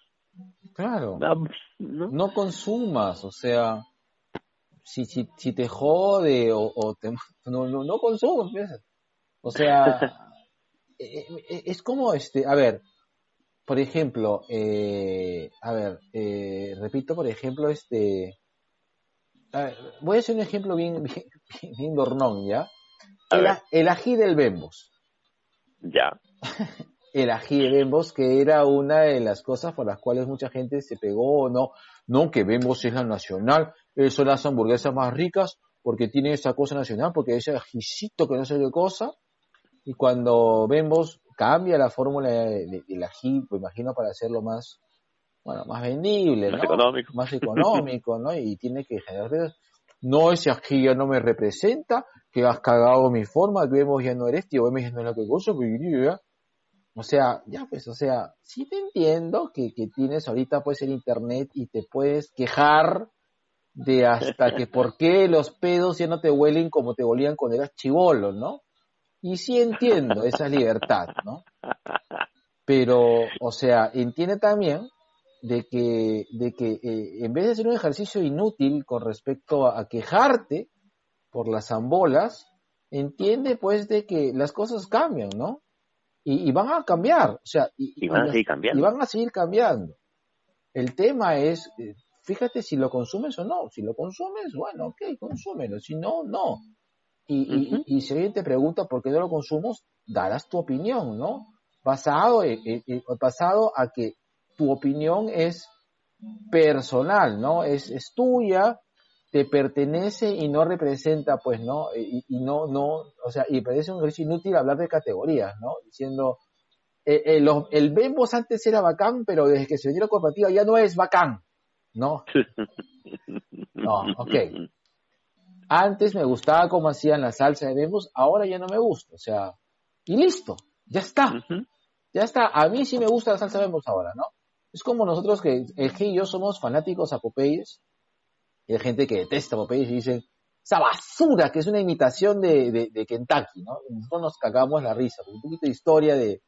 Claro. Ah, ¿no? no consumas, o sea, si, si, si te jode o, o te, no, no, no consumas, pues. o sea, eh, eh, es como este, a ver, por ejemplo, eh, a ver, eh, repito, por ejemplo, este, a ver, voy a hacer un ejemplo bien, bien, bien dornón, ¿ya? El ají del Bembos. Ya. el ají de Bembos, que era una de las cosas por las cuales mucha gente se pegó, no, no, que Bembos es la nacional, eh, son las hamburguesas más ricas, porque tiene esa cosa nacional, porque ese ajicito que no sé qué cosa, y cuando Bembos cambia la fórmula de- de- del ají, pues imagino para hacerlo más, bueno, más vendible, Más ¿no? económico. Más económico, ¿no? Y tiene que generar no, ese ají ya no me representa, que has cagado mi forma, que Bembos ya no eres, tío, Bembos ya no es lo que cosa, pues, ya. O sea, ya pues, o sea, sí te entiendo que, que tienes ahorita pues el internet y te puedes quejar de hasta que por qué los pedos ya no te huelen como te olían cuando eras chivolo, ¿no? Y sí entiendo esa libertad, ¿no? Pero, o sea, entiende también de que, de que eh, en vez de hacer un ejercicio inútil con respecto a, a quejarte por las zambolas, entiende pues de que las cosas cambian, ¿no? Y, y van a cambiar, o sea, y, Y van a seguir cambiando. y van a seguir cambiando. El tema es, eh, fíjate si lo consumes o no. Si lo consumes, bueno, ok, consúmelo. Si no, no. Y, y- Ujú. y si alguien te pregunta por qué no lo consumes, darás tu opinión, ¿no? Basado, en- en- en- basado a que tu opinión es personal, ¿no? Es, es tuya, te pertenece y no representa, pues, ¿no? Y, y no, no, o sea, y parece un ejercicio inútil hablar de categorías, ¿no? Diciendo, eh, eh, los- el Bembos antes era bacán, pero desde que se vendió la cooperativa ya no es bacán, ¿no? No, ok. Antes me gustaba cómo hacían la salsa de Bembos, ahora ya no me gusta, o sea, y listo, ya está, ya está. A mí sí me gusta la salsa de Bembos ahora, ¿no? Es como nosotros que, el G y yo somos fanáticos a Popeyes, y hay gente que detesta Popeyes y dicen, esa basura que es una imitación de, de, de Kentucky, ¿no? Y nosotros nos cagamos la risa, un poquito de historia de,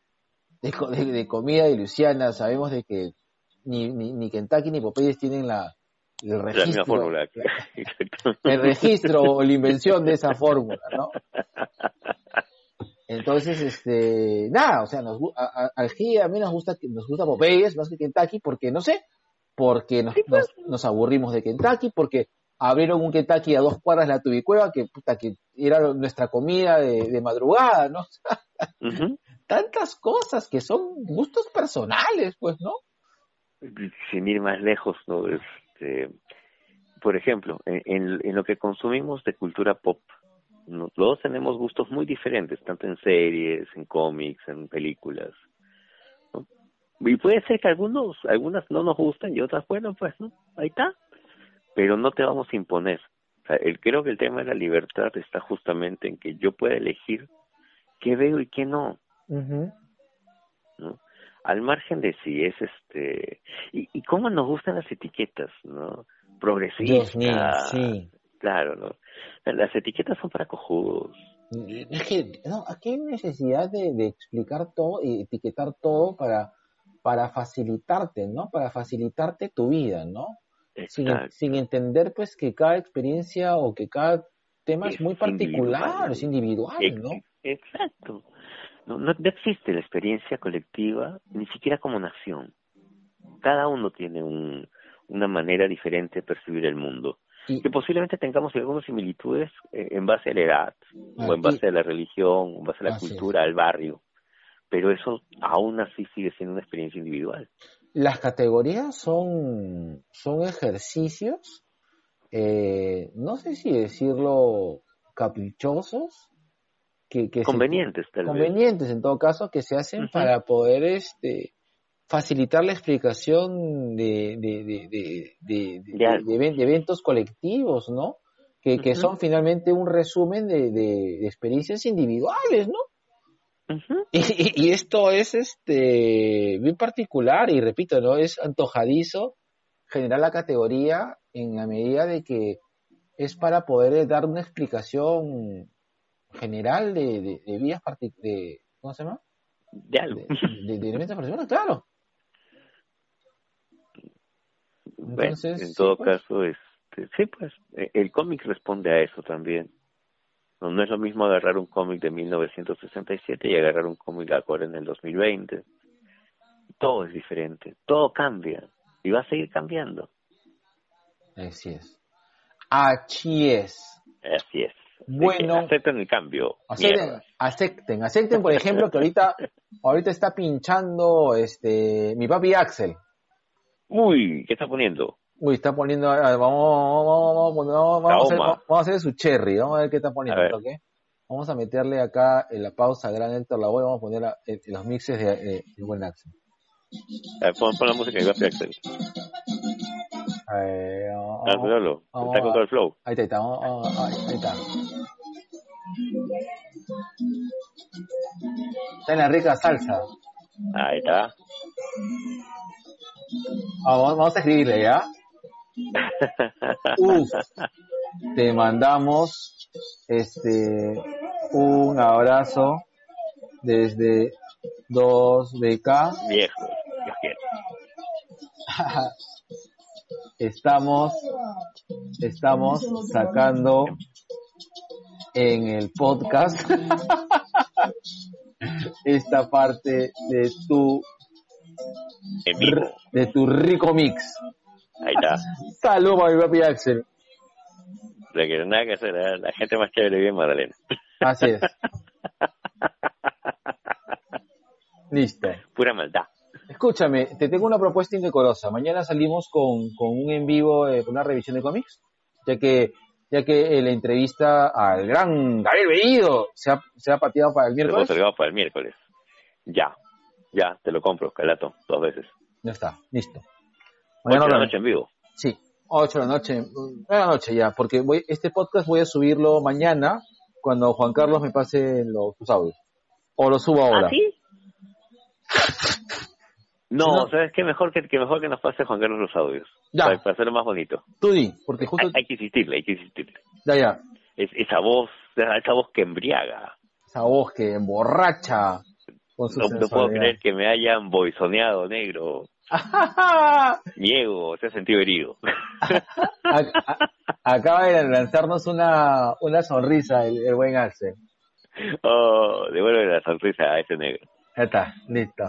de, de- comida de Luisiana, sabemos de que ni, ni, ni Kentucky ni Popeyes tienen la, el La registro, fórmula. El registro o la invención de esa fórmula, ¿no? Entonces, este, nada, o sea, nos, a, a, a mí nos gusta, nos gusta Popeyes más que Kentucky, porque no sé, porque nos, nos, nos aburrimos de Kentucky, porque abrieron un Kentucky a dos cuadras de la tubicueva, que puta, que era nuestra comida de, de madrugada, ¿no? Tantas cosas que son gustos personales, pues, ¿no? sin ir más lejos, ¿no? Este, por ejemplo, en, en, en lo que consumimos de cultura pop, todos tenemos gustos muy diferentes, tanto en series, en cómics, en películas. ¿no? Y puede ser que algunos, algunas no nos gusten y otras, bueno, pues, ¿no? Ahí está. Pero no te vamos a imponer. O sea, el, creo que el tema de la libertad está justamente en que yo pueda elegir qué veo y qué no. ¿no? Al margen de si es este y, y cómo nos gustan las etiquetas, ¿no? Progresista, Dios mío, sí. claro, ¿no? Las etiquetas son para cojudos. Es que, no, aquí hay necesidad de, de explicar todo y etiquetar todo para, para facilitarte, ¿no? Para facilitarte tu vida, ¿no? Sin, entender, pues, que cada experiencia o que cada tema es, Es muy particular, individual. es individual, ¿no? Exacto. No, no, no existe la experiencia colectiva, ni siquiera como nación. Cada uno tiene un, una manera diferente de percibir el mundo. Y, que posiblemente tengamos algunas similitudes eh, en base a la edad, o en base a la religión, o en base a la es. cultura, al barrio. Pero eso aún así sigue siendo una experiencia individual. las categorías son, son ejercicios, eh, no sé si decirlo caprichosos, que, que se- Convenientes, vez. en todo caso, que se hacen para poder este facilitar la explicación de, de, eventos colectivos, ¿no? Que, son finalmente un resumen de, experiencias individuales, ¿no? Y, y- y esto es este bien particular y repito, ¿no? Es antojadizo generar la categoría en la medida de que es para poder dar una explicación general de, de, de vías de ¿cómo se llama? De algo. De, de- elementos particulares, claro. Bueno, en sí, todo pues. caso, este, sí, pues, eh, el cómic responde a eso también. No, no es lo mismo agarrar un cómic de 1967 y agarrar un cómic ahora en el 2020. Todo es diferente, todo cambia y va a seguir cambiando. Así es. Así es. Así es. Bueno. acepten el cambio. Acepten, acepten, acepten, por ejemplo, que ahorita, ahorita está pinchando este mi papi Axel. Uy, ¿qué está poniendo? Uy, está poniendo, vamos, vamos, vamos, vamos, vamos, a hacer, vamos a hacer su cherry, vamos a ver qué está poniendo. Vamos a meterle acá en la pausa, gran Héctor la voy, vamos a poner la- eh, los mixes de, de, de buen Axel. A ver, pon, pon la música y va a Axel. Eh, vamos- Ah, Lolo, vamos está con a- todo el flow. ahí está, ahí está, ahí está. Está en la rica salsa. Ahí está. Vamos, vamos a escribirle, ¿ya? Uf, te mandamos este un abrazo desde 2BK. Viejo, Dios quiere. Estamos estamos sacando en el podcast esta parte de tu de tu rico mix. Ahí está. Saludos a mi papi Axel. No quiero nada que hacer. ¿eh? La gente más chévere vive en Magdalena. Así es. Listo. Pura maldad. Escúchame, te tengo una propuesta indecorosa. Mañana salimos con, con un en vivo, eh, con una revisión de cómics, ya que ya que eh, la entrevista al gran Gabriel Bellido se ha, se ha pateado para el miércoles. postergamos para el miércoles. Ya. Ya, te lo compro, calato, dos veces. Ya está, listo. Ocho de la noche en vivo. Sí, 8 de la noche, 9 de la noche ya, porque voy, este podcast voy a subirlo mañana cuando Juan Carlos me pase los, sus audios. O lo subo ahora. ¿Ah, sí? No, No. ¿sabes qué? Mejor que, que mejor que nos pase Juan Carlos los audios. Ya. Para, para hacerlo más bonito. Tú di, porque justo... Hay, hay que insistirle, hay que insistirle. Ya, ya. Es, esa voz, esa voz que embriaga. Esa voz que emborracha con su No, no puedo creer que me hayan boizoneado, negro. Mi ego se ha sentido herido. Acaba de lanzarnos una, una sonrisa el, el buen Axel. oh, devuelve la sonrisa a ese negro. Ya está, listo.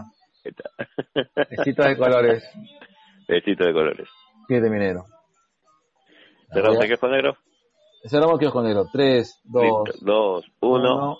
Besitos de colores. Besito de colores. Siete minero. ¿Cerramos aquí con negro? Cerramos kiosco negro. Tres, dos, Listo. Dos, uno. uno.